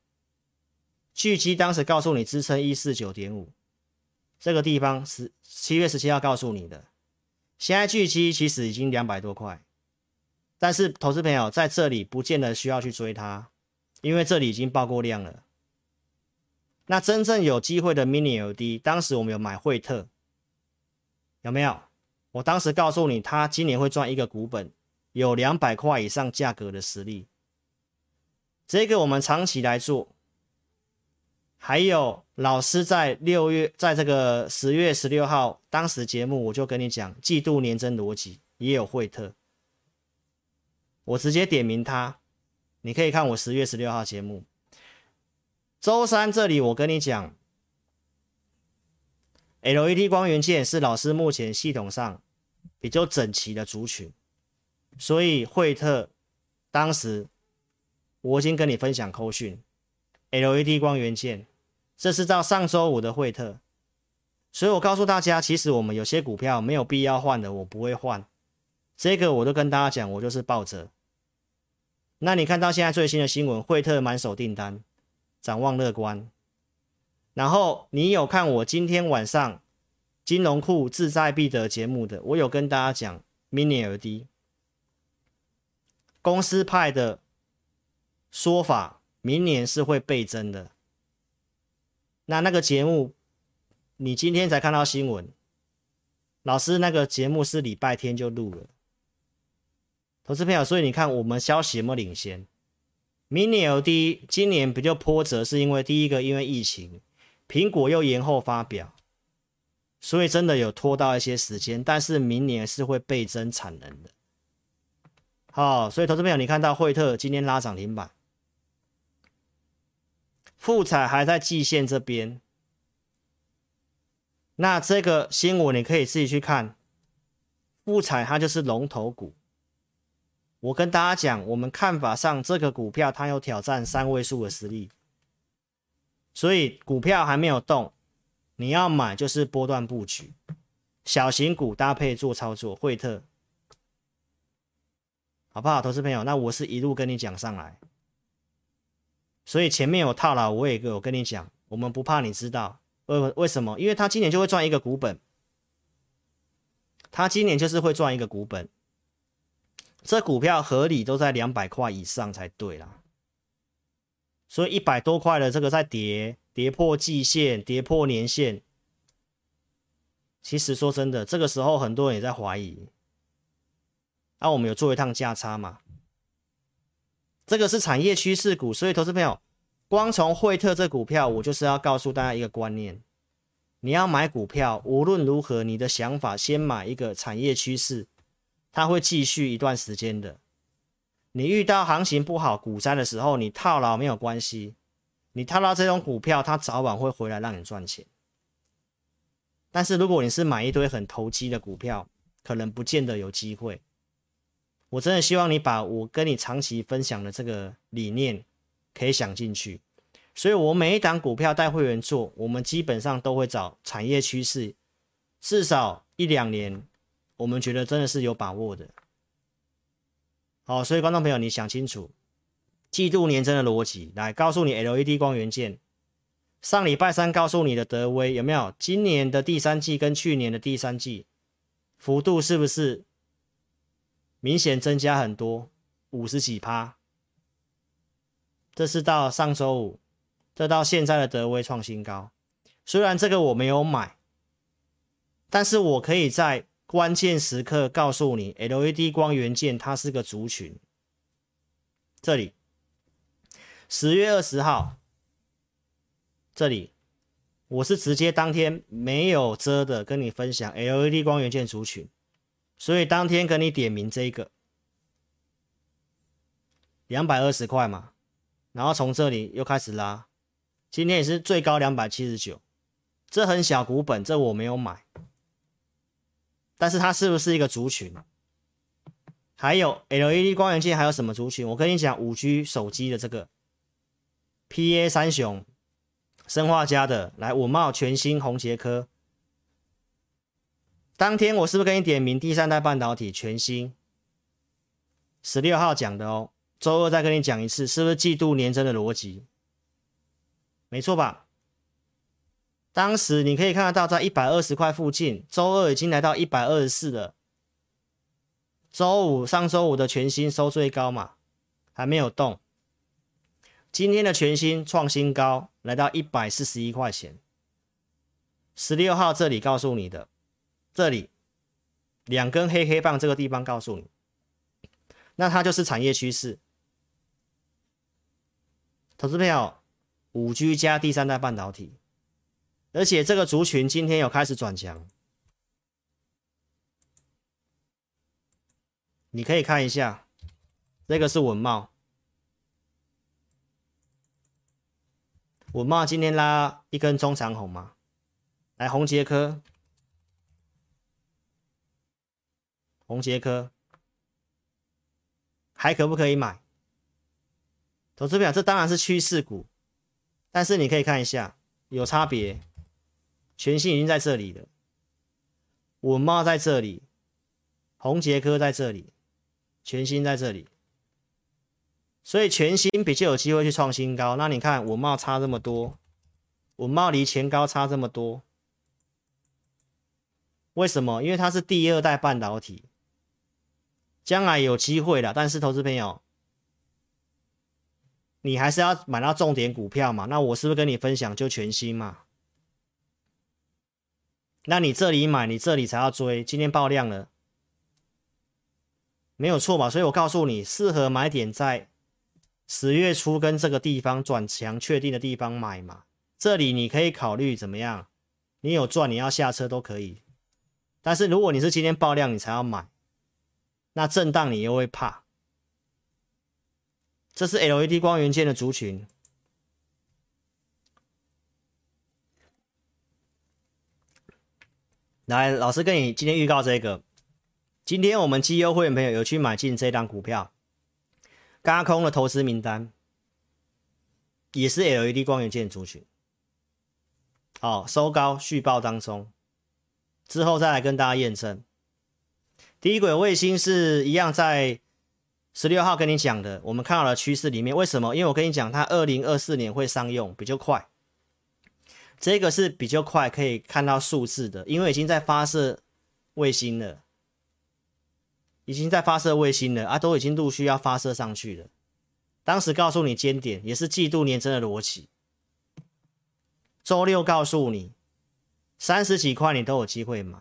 巨基当时告诉你支撑一四九点五。这个地方是七月十七号告诉你的，现在巨基其实已经两百多块，但是投资朋友在这里不见得需要去追它，因为这里已经爆过量了。那真正有机会的 Mini LD，当时我们有买惠特，有没有？我当时告诉你，它今年会赚一个股本，有两百块以上价格的实力，这个我们长期来做。还有老师在六月，在这个十月十六号当时节目，我就跟你讲季度年增逻辑也有惠特，我直接点名他，你可以看我十月十六号节目。周三这里我跟你讲，LED 光元件是老师目前系统上比较整齐的族群，所以惠特当时我已经跟你分享扣讯，LED 光元件。这是到上周五的惠特，所以我告诉大家，其实我们有些股票没有必要换的，我不会换。这个我都跟大家讲，我就是抱着。那你看到现在最新的新闻，惠特满手订单，展望乐观。然后你有看我今天晚上金融库志在必得节目的，我有跟大家讲 Mini LED 公司派的说法，明年是会倍增的。那那个节目，你今天才看到新闻，老师那个节目是礼拜天就录了。投资朋友，所以你看我们消息有没有领先？Mini LED 今年比较波折，是因为第一个因为疫情。苹果又延后发表，所以真的有拖到一些时间，但是明年是会倍增产能的。好，所以投资朋友，你看到惠特今天拉涨停板，富彩还在季线这边，那这个新闻你可以自己去看，富彩它就是龙头股。我跟大家讲，我们看法上这个股票它有挑战三位数的实力。所以股票还没有动，你要买就是波段布局，小型股搭配做操作，惠特，好不好？投资朋友，那我是一路跟你讲上来，所以前面有套牢，我也有跟你讲，我们不怕你知道，为为什么？因为他今年就会赚一个股本，他今年就是会赚一个股本，这股票合理都在两百块以上才对啦。所以一百多块的这个在跌，跌破季线，跌破年线。其实说真的，这个时候很多人也在怀疑。那、我们有做一趟价差嘛？这个是产业趋势股，所以投资朋友，光从惠特这股票，我就是要告诉大家一个观念：你要买股票，无论如何，你的想法先买一个产业趋势，它会继续一段时间的。你遇到行情不好、股灾的时候，你套牢没有关系。你套牢这种股票，它早晚会回来让你赚钱。但是如果你是买一堆很投机的股票，可能不见得有机会。我真的希望你把我跟你长期分享的这个理念可以想进去。所以我每一档股票带会员做，我们基本上都会找产业趋势，至少一两年，我们觉得真的是有把握的。好，所以观众朋友，你想清楚，季度年增的逻辑，来告诉你 LED 光元件。上礼拜三告诉你的德威有没有？今年的第三季跟去年的第三季幅度是不是明显增加很多？五十几趴。这是到上周五，这到现在的德威创新高。虽然这个我没有买，但是我可以在。关键时刻告诉你，LED 光元件它是个族群。这里。十月二十号，这里。我是直接当天没有遮的跟你分享 LED 光元件族群，所以当天跟你点名这个。两百二十块嘛，然后从这里又开始拉，今天也是最高两百七十九，这很小股本，这我没有买。但是它是不是一个族群？还有 LED 光源器还有什么族群？我跟你讲，五 G 手机的这个 PA 三雄、生化家的，来稳懋全新红杰科。当天我是不是跟你点名第三代半导体全新？十六号讲的哦，周二再跟你讲一次，是不是季度年增的逻辑？没错吧？当时你可以看得到，在一百二十块附近，周二已经来到一百二十四了。周五上周五的全新收最高嘛，还没有动。今天的全新创新高，来到一百四十一块钱。十六号这里告诉你的，这里两根黑黑棒这个地方告诉你，那它就是产业趋势。投资朋友，五 G 加第三代半导体。而且这个族群今天有开始转强，你可以看一下，这个是稳懋，稳懋今天拉一根中长红嘛，来宏捷科，宏捷科还可不可以买？投资表，这当然是趋势股，但是你可以看一下，有差别。全新已经在这里了，稳茂在这里，宏杰科在这里，全新在这里，所以全新比较有机会去创新高。那你看稳茂差这么多，稳茂离前高差这么多，为什么？因为它是第二代半导体，将来有机会的。但是投资朋友，你还是要买到重点股票嘛？那我是不是跟你分享就全新嘛？那你这里买，你这里才要追。今天爆量了，没有错吧？所以我告诉你，适合买点在十月初跟这个地方转强确定的地方买嘛。这里你可以考虑怎么样？你有赚，你要下车都可以。但是如果你是今天爆量，你才要买，那震荡你又会怕。这是 LED 光元件的族群。来，老师跟你今天预告这个，今天我们绩优会员朋友有去买进这档股票，轧空的投资名单，也是 LED 光元件族群，好，收高续报当中，之后再来跟大家验证。低轨卫星是一样，在十六号跟你讲的，我们看到了趋势里面，为什么？因为我跟你讲，它二零二四年会商用，比较快。这个是比较快可以看到数字的，因为已经在发射卫星了，已经在发射卫星了啊，都已经陆续要发射上去了。当时告诉你尖点，也是季度年增的逻辑。周六告诉你，三十几块你都有机会买。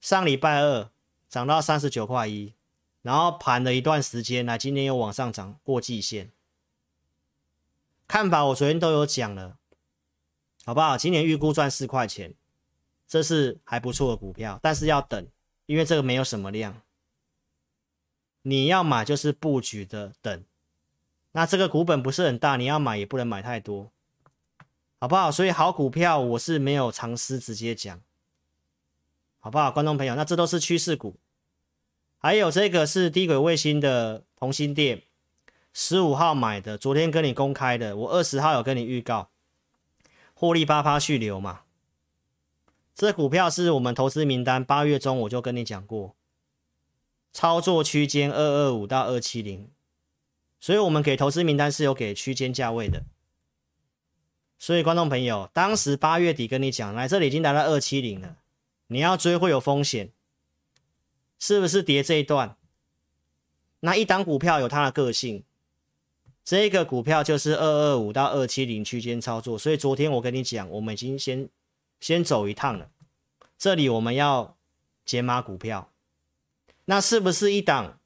上礼拜二涨到三十九块一，然后盘了一段时间，来今天又往上涨过季线。看法我昨天都有讲了。好不好？今年预估赚四块钱，这是还不错的股票，但是要等，因为这个没有什么量。你要买就是布局的等，那这个股本不是很大，你要买也不能买太多，好不好？所以好股票我是没有尝试直接讲，好不好？观众朋友，那这都是趋势股，还有这个是低轨卫星的同心电，十五号买的，昨天跟你公开的，我二十号有跟你预告。获利八趴续留嘛，这股票是我们投资名单，八月中我就跟你讲过，操作区间二二五到二七零，所以我们给投资名单是有给区间价位的，所以观众朋友，当时八月底跟你讲，来这里已经达到二七零了，你要追会有风险，是不是跌这一段？那一档股票有它的个性。这个股票就是二二五到二七零区间操作，所以昨天我跟你讲，我们已经先先走一趟了。这里我们要解码股票，那是不是一档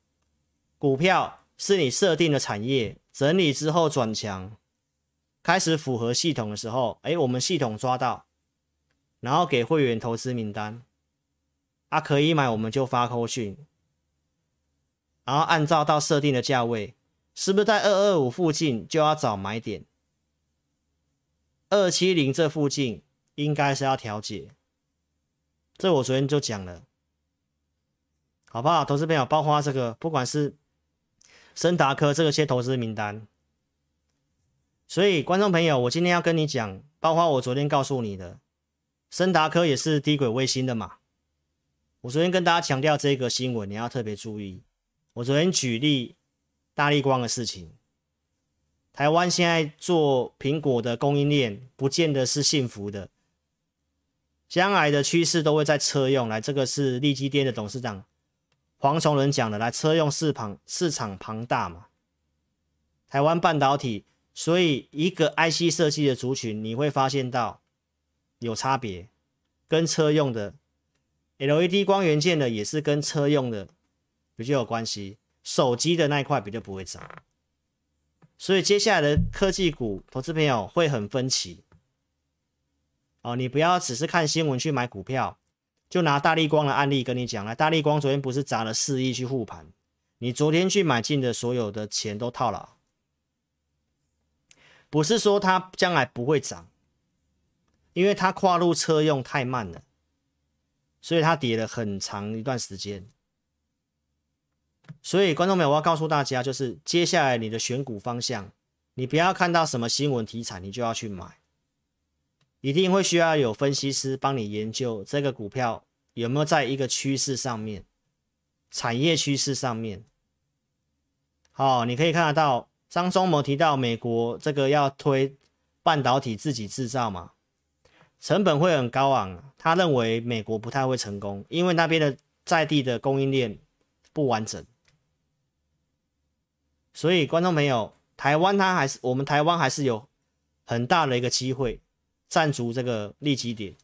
股票是你设定的产业整理之后转强，开始符合系统的时候，哎，我们系统抓到，然后给会员投资名单，啊，可以买我们就发扣讯，然后按照到设定的价位。是不是在二二五附近就要找买点？二七零这附近应该是要调节，这我昨天就讲了，好不好？投资朋友，包括这个，不管是森达科这个些投资名单，所以观众朋友，我今天要跟你讲，包括我昨天告诉你的，森达科也是低轨卫星的嘛。我昨天跟大家强调这个新闻，你要特别注意。我昨天举例。大立光的事情，台湾现在做苹果的供应链，不见得是幸福的。将来的趋势都会在车用来，这个是利基电的董事长黄崇仁讲的。来，车用市庞市场庞大嘛，台湾半导体，所以一个 IC 设计的族群，你会发现到有差别，跟车用的 LED 光元件的也是跟车用的比较有关系。手机的那一块比较不会涨，所以接下来的科技股，投资朋友会很分歧。哦，你不要只是看新闻去买股票，就拿大立光的案例跟你讲了。大立光昨天不是砸了四亿去护盘，你昨天去买进的所有的钱都套牢，不是说它将来不会涨，因为它跨入车用太慢了，所以它跌了很长一段时间。所以，观众朋友，我要告诉大家，就是接下来你的选股方向，你不要看到什么新闻题材，你就要去买，一定会需要有分析师帮你研究这个股票有没有在一个趋势上面，产业趋势上面。好，你可以看得到张忠谋提到美国这个要推半导体自己制造嘛，成本会很高昂。他认为美国不太会成功，因为那边的在地的供应链不完整。所以，观众朋友，台湾它还是我们台湾还是有很大的一个机会，占足这个利基点。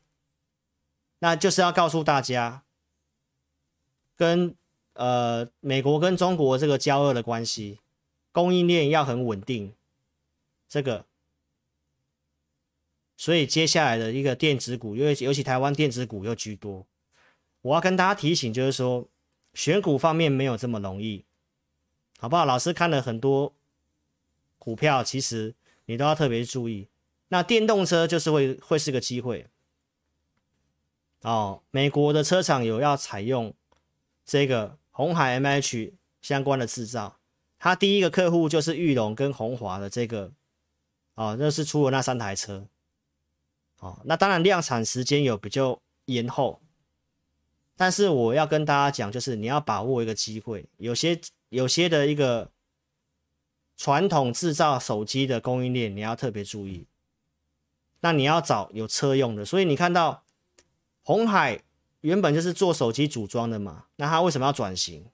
那就是要告诉大家，跟呃美国跟中国这个交恶的关系，供应链要很稳定，这个。所以接下来的一个电子股，因为尤其台湾电子股又居多，我要跟大家提醒，就是说选股方面没有这么容易，好不好？老师看了很多股票，其实你都要特别注意。那电动车就是会会是个机会。哦，美国的车厂有要采用这个红海 MH 相关的制造，它第一个客户就是裕隆跟红华的这个，哦，那是出了那三台车。哦，那当然量产时间有比较延后，但是我要跟大家讲，就是你要把握一个机会，有些有些的一个传统制造手机的供应链，你要特别注意。那你要找有车用的，所以你看到。鸿海原本就是做手机组装的嘛，那他为什么要转型？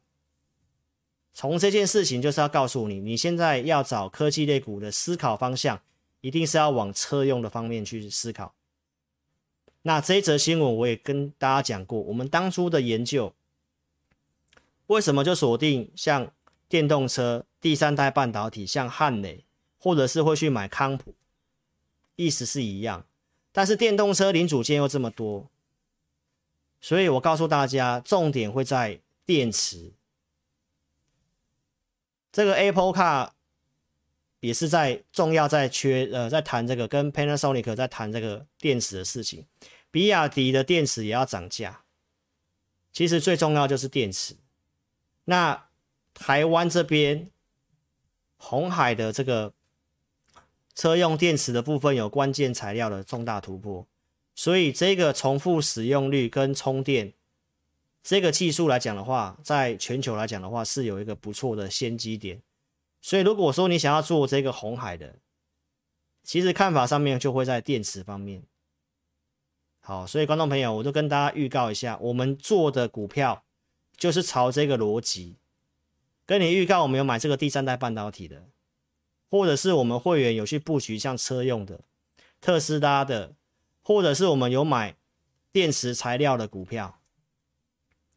从这件事情就是要告诉你，你现在要找科技类股的思考方向，一定是要往车用的方面去思考。那这一则新闻我也跟大家讲过，我们当初的研究为什么就锁定像电动车、第三代半导体，像汉磊，或者是会去买康普，意思是一样，但是电动车零组件又这么多。所以我告诉大家，重点会在电池。这个 Apple Car 也是在重要在缺呃，在谈这个跟 Panasonic 在谈这个电池的事情。比亚迪的电池也要涨价。其实最重要就是电池。那台湾这边红海的这个车用电池的部分有关键材料的重大突破。所以这个重复使用率跟充电这个技术来讲的话，在全球来讲的话是有一个不错的先机点。所以如果说你想要做这个红海的，其实看法上面就会在电池方面。好，所以观众朋友，我就跟大家预告一下，我们做的股票就是朝这个逻辑。跟你预告，我们有买这个第三代半导体的，或者是我们会员有去布局像车用的特斯拉的。或者是我们有买电池材料的股票，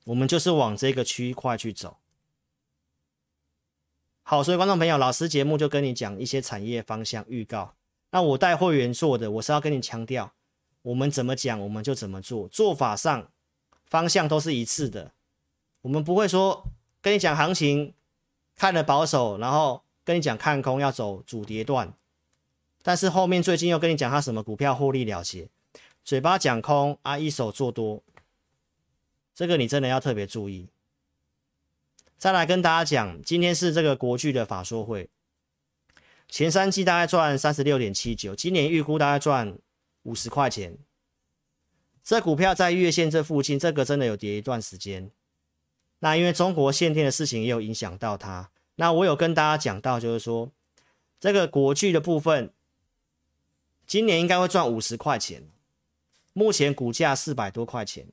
我们就是往这个区块去走。好，所以观众朋友，老师节目就跟你讲一些产业方向预告。那我带会员做的，我是要跟你强调，我们怎么讲我们就怎么做，做法上方向都是一致的。我们不会说跟你讲行情看了保守，然后跟你讲看空要走主跌段，但是后面最近又跟你讲他什么股票获利了结。嘴巴讲空啊，一手做多，这个你真的要特别注意。再来跟大家讲，今天是这个国巨的法说会，前三季大概赚三十六点七九，今年预估大概赚五十块钱。这股票在月线这附近，这个真的有跌一段时间。那因为中国限电的事情也有影响到它。那我有跟大家讲到，就是说这个国巨的部分，今年应该会赚五十块钱。目前股价四百多块钱，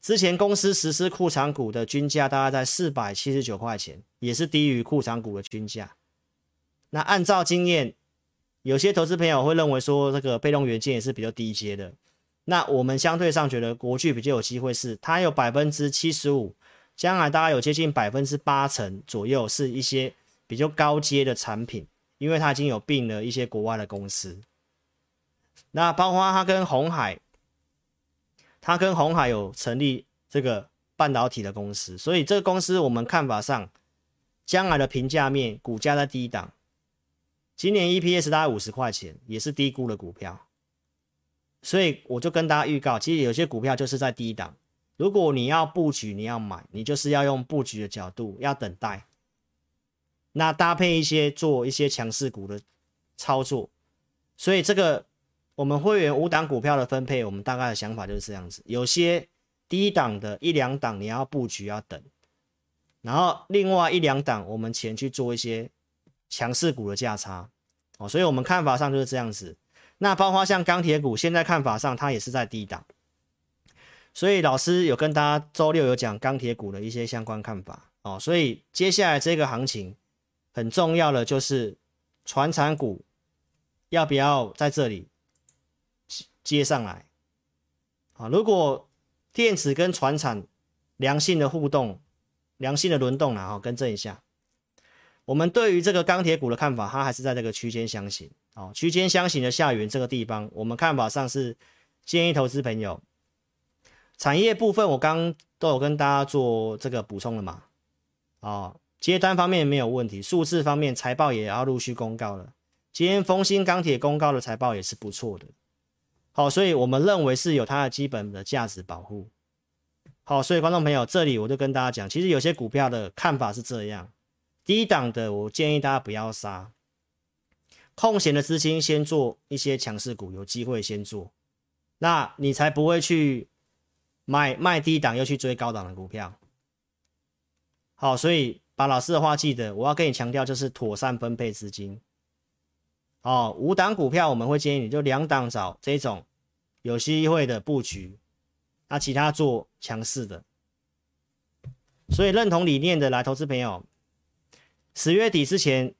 之前公司实施库藏股的均价大概在四百七十九块钱，也是低于库藏股的均价。那按照经验，有些投资朋友会认为说这个被动元件也是比较低阶的。那我们相对上觉得国巨比较有机会是，它有百分之七十五，将来大概有接近百分之八成左右是一些比较高阶的产品，因为它已经有并了一些国外的公司。那包括它跟红海，它跟红海有成立这个半导体的公司，所以这个公司我们看法上，将来的评价面，股价在低档，今年 EPS 大概五十块钱，也是低估的股票，所以我就跟大家预告，其实有些股票就是在低档，如果你要布局，你要买，你就是要用布局的角度，要等待，那搭配一些做一些强势股的操作，所以这个。我们会员五档股票的分配，我们大概的想法就是这样子。有些低档的一两档你要布局要等，然后另外一两档我们前去做一些强势股的价差哦，所以我们看法上就是这样子。那包括像钢铁股，现在看法上它也是在低档，所以老师有跟大家周六有讲钢铁股的一些相关看法哦。所以接下来这个行情很重要的就是传产股要不要在这里接上来啊？如果电子跟传产良性的互动、良性的轮动然后更正一下，我们对于这个钢铁股的看法，它还是在这个区间箱型。哦，区间箱型的下缘这个地方，我们看法上是建议投资朋友，产业部分我刚都有跟大家做这个补充了嘛。哦，接单方面没有问题，数字方面财报也要陆续公告了。今天丰兴钢铁公告的财报也是不错的。好，所以我们认为是有它的基本的价值保护。好，所以观众朋友，这里我就跟大家讲，其实有些股票的看法是这样，低档的我建议大家不要杀。空闲的资金先做一些强势股，有机会先做，那你才不会去买卖低档又去追高档的股票。好，所以把老师的话记得，我要跟你强调就是妥善分配资金。哦，五档股票我们会建议你就两档找这种有机会的布局，那其他做强势的。所以认同理念的来投资朋友，十月底之前。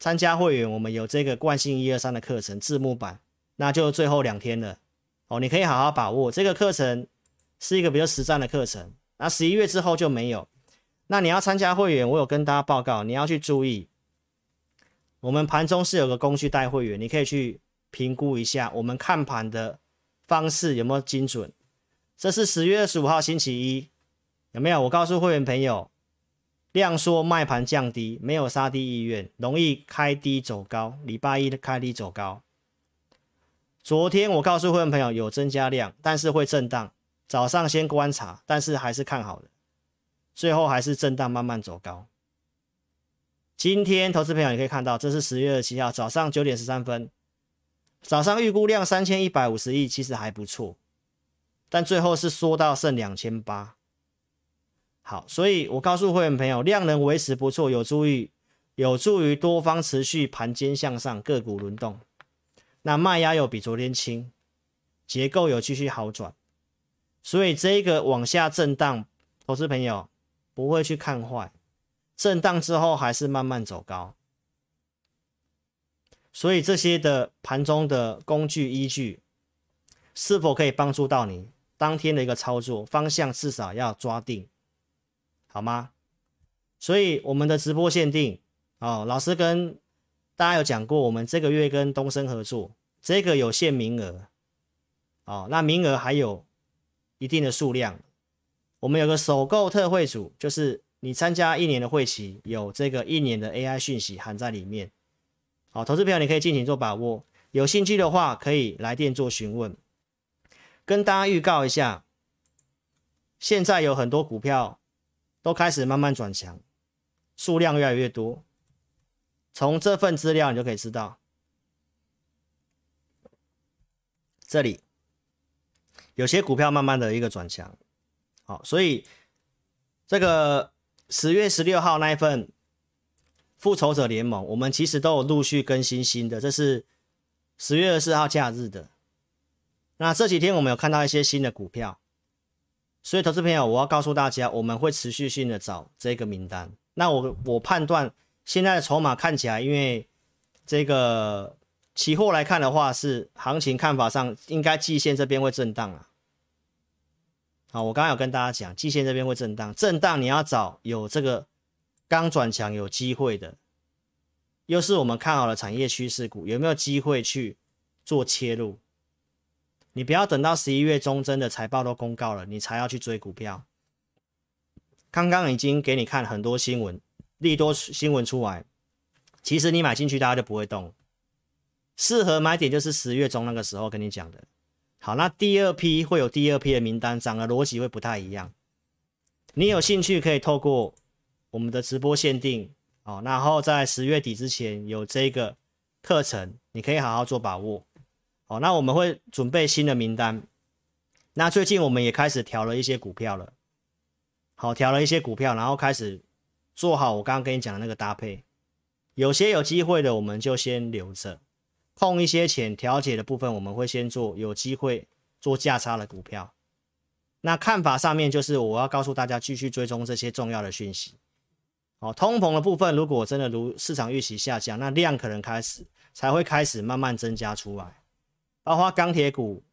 参加会员，我们有这个惯性一二三的课程字幕版，那就最后两天了哦，你可以好好把握这个课程，是一个比较实战的课程。那十一月之后就没有。那你要参加会员，我有跟大家报告，你要去注意，我们盘中是有个工具带会员，你可以去评估一下我们看盘的方式有没有精准。这是十月二十五号星期一，有没有？我告诉会员朋友。量缩卖盘降低，没有杀低意愿，容易开低走高。礼拜一的开低走高。昨天我告诉会员朋友有增加量，但是会震荡。早上先观察，但是还是看好的。最后还是震荡慢慢走高。今天投资朋友你可以看到，这是十月二十七号早上九点十三分，早上预估量三千一百五十亿，其实还不错，但最后是缩到剩两千八。好，所以我告诉会员朋友，量能维持不错，有助于有助于多方持续盘间向上，个股轮动。那卖压有比昨天轻，结构有继续好转，所以这个往下震荡，投资朋友不会去看坏，震荡之后还是慢慢走高。所以这些的盘中的工具依据，是否可以帮助到你当天的一个操作方向？至少要抓定。好吗？所以我们的直播限定哦，老师跟大家有讲过，我们这个月跟东升合作，这个有限名额哦，那名额还有一定的数量。我们有个首购特惠组，就是你参加一年的会期，有这个一年的 AI 讯息含在里面。好，投资朋友你可以尽情做把握，有兴趣的话可以来电做询问。跟大家预告一下，现在有很多股票。都开始慢慢转强，数量越来越多。从这份资料你就可以知道，这里有些股票慢慢的一个转强。好，所以这个十月十六号那一份复仇者联盟，我们其实都有陆续更新新的。这是十月二十四号假日的。那这几天我们有看到一些新的股票。所以，投资朋友，我要告诉大家，我们会持续性的找这个名单。那我我判断现在的筹码看起来，因为这个期货来看的话，是行情看法上应该季线这边会震荡啊。好，我刚刚有跟大家讲，季线这边会震荡，震荡你要找有这个刚转强有机会的，又是我们看好的产业趋势股，有没有机会去做切入？你不要等到十一月中真的财报都公告了，你才要去追股票。刚刚已经给你看很多新闻，利多新闻出来，其实你买进去大家就不会动。适合买点就是十月中那个时候跟你讲的。好，那第二批会有第二批的名单，涨的逻辑会不太一样。你有兴趣可以透过我们的直播限定哦，然后在十月底之前有这个课程，你可以好好做把握。好，那我们会准备新的名单。那最近我们也开始调了一些股票了。好，调了一些股票，然后开始做好我刚刚跟你讲的那个搭配。有些有机会的，我们就先留着，空一些钱调节的部分，我们会先做有机会做价差的股票。那看法上面就是我要告诉大家，继续追踪这些重要的讯息。好，通膨的部分如果真的如市场预期下降，那量可能开始才会开始慢慢增加出来。包括钢铁股、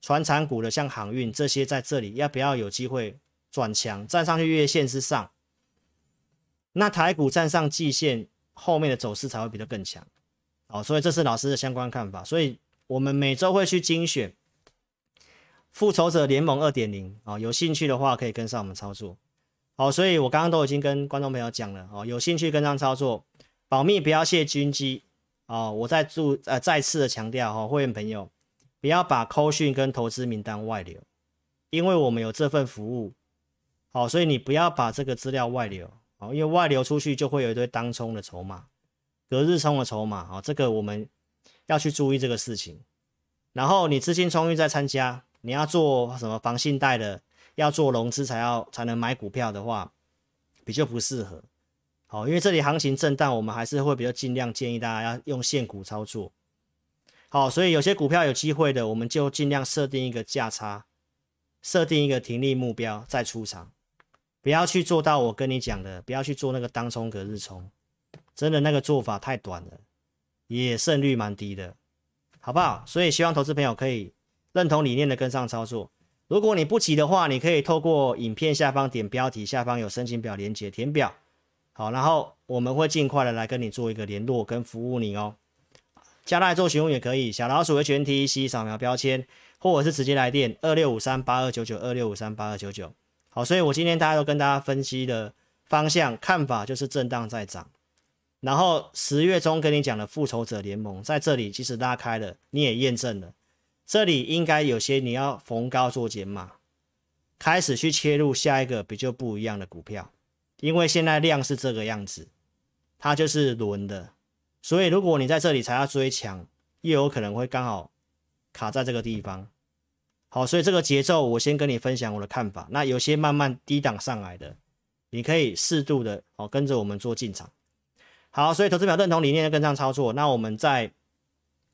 传产股的，像航运这些，在这里要不要有机会转强，站上去月线之上？那台股站上季线。后面的走势才会比较更强，哦，所以这是老师的相关看法。所以我们每周会去精选复仇者联盟二点零，哦，有兴趣的话可以跟上我们操作。好，所以我刚刚都已经跟观众朋友讲了，哦，有兴趣跟上操作，保密不要泄军机，哦，我再注呃再次的强调，哦，会员朋友不要把扣讯跟投资名单外流，因为我们有这份服务，好，所以你不要把这个资料外流。好，因为外流出去就会有一堆当冲的筹码，隔日冲的筹码，啊，这个我们要去注意这个事情。然后你资金充裕再参加，你要做什么房信贷的，要做融资才要才能买股票的话，比较不适合。好，因为这里行情震荡，我们还是会比较尽量建议大家要用现股操作。好，所以有些股票有机会的，我们就尽量设定一个价差，设定一个停利目标再出场。不要去做到我跟你讲的，不要去做那个当冲隔日冲，真的那个做法太短了，也胜率蛮低的，好不好？所以希望投资朋友可以认同理念的跟上操作。如果你不急的话，你可以透过影片下方点标题，下方有申请表连接填表，好，然后我们会尽快的来跟你做一个联络跟服务你哦。加来做询问也可以，小老鼠的全 T C 扫描标签，或者是直接来电二六五三八二九九二六五三八二九九。好，所以我今天大家都跟大家分析的方向看法就是震荡在涨，然后十月中跟你讲的复仇者联盟在这里其实拉开了，你也验证了，这里应该有些你要逢高做减码，开始去切入下一个比较不一样的股票，因为现在量是这个样子，它就是轮的，所以如果你在这里才要追强，又有可能会刚好卡在这个地方。好，所以这个节奏我先跟你分享我的看法。那有些慢慢低档上来的，你可以适度的哦跟着我们做进场。好，所以投资表认同理念跟上操作。那我们在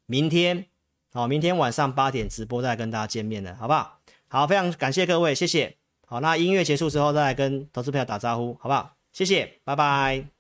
明天，好，明天晚上八点直播再跟大家见面了，好不好？好，非常感谢各位，谢谢。好，那音乐结束之后再来跟投资票打招呼，好不好？谢谢，拜拜。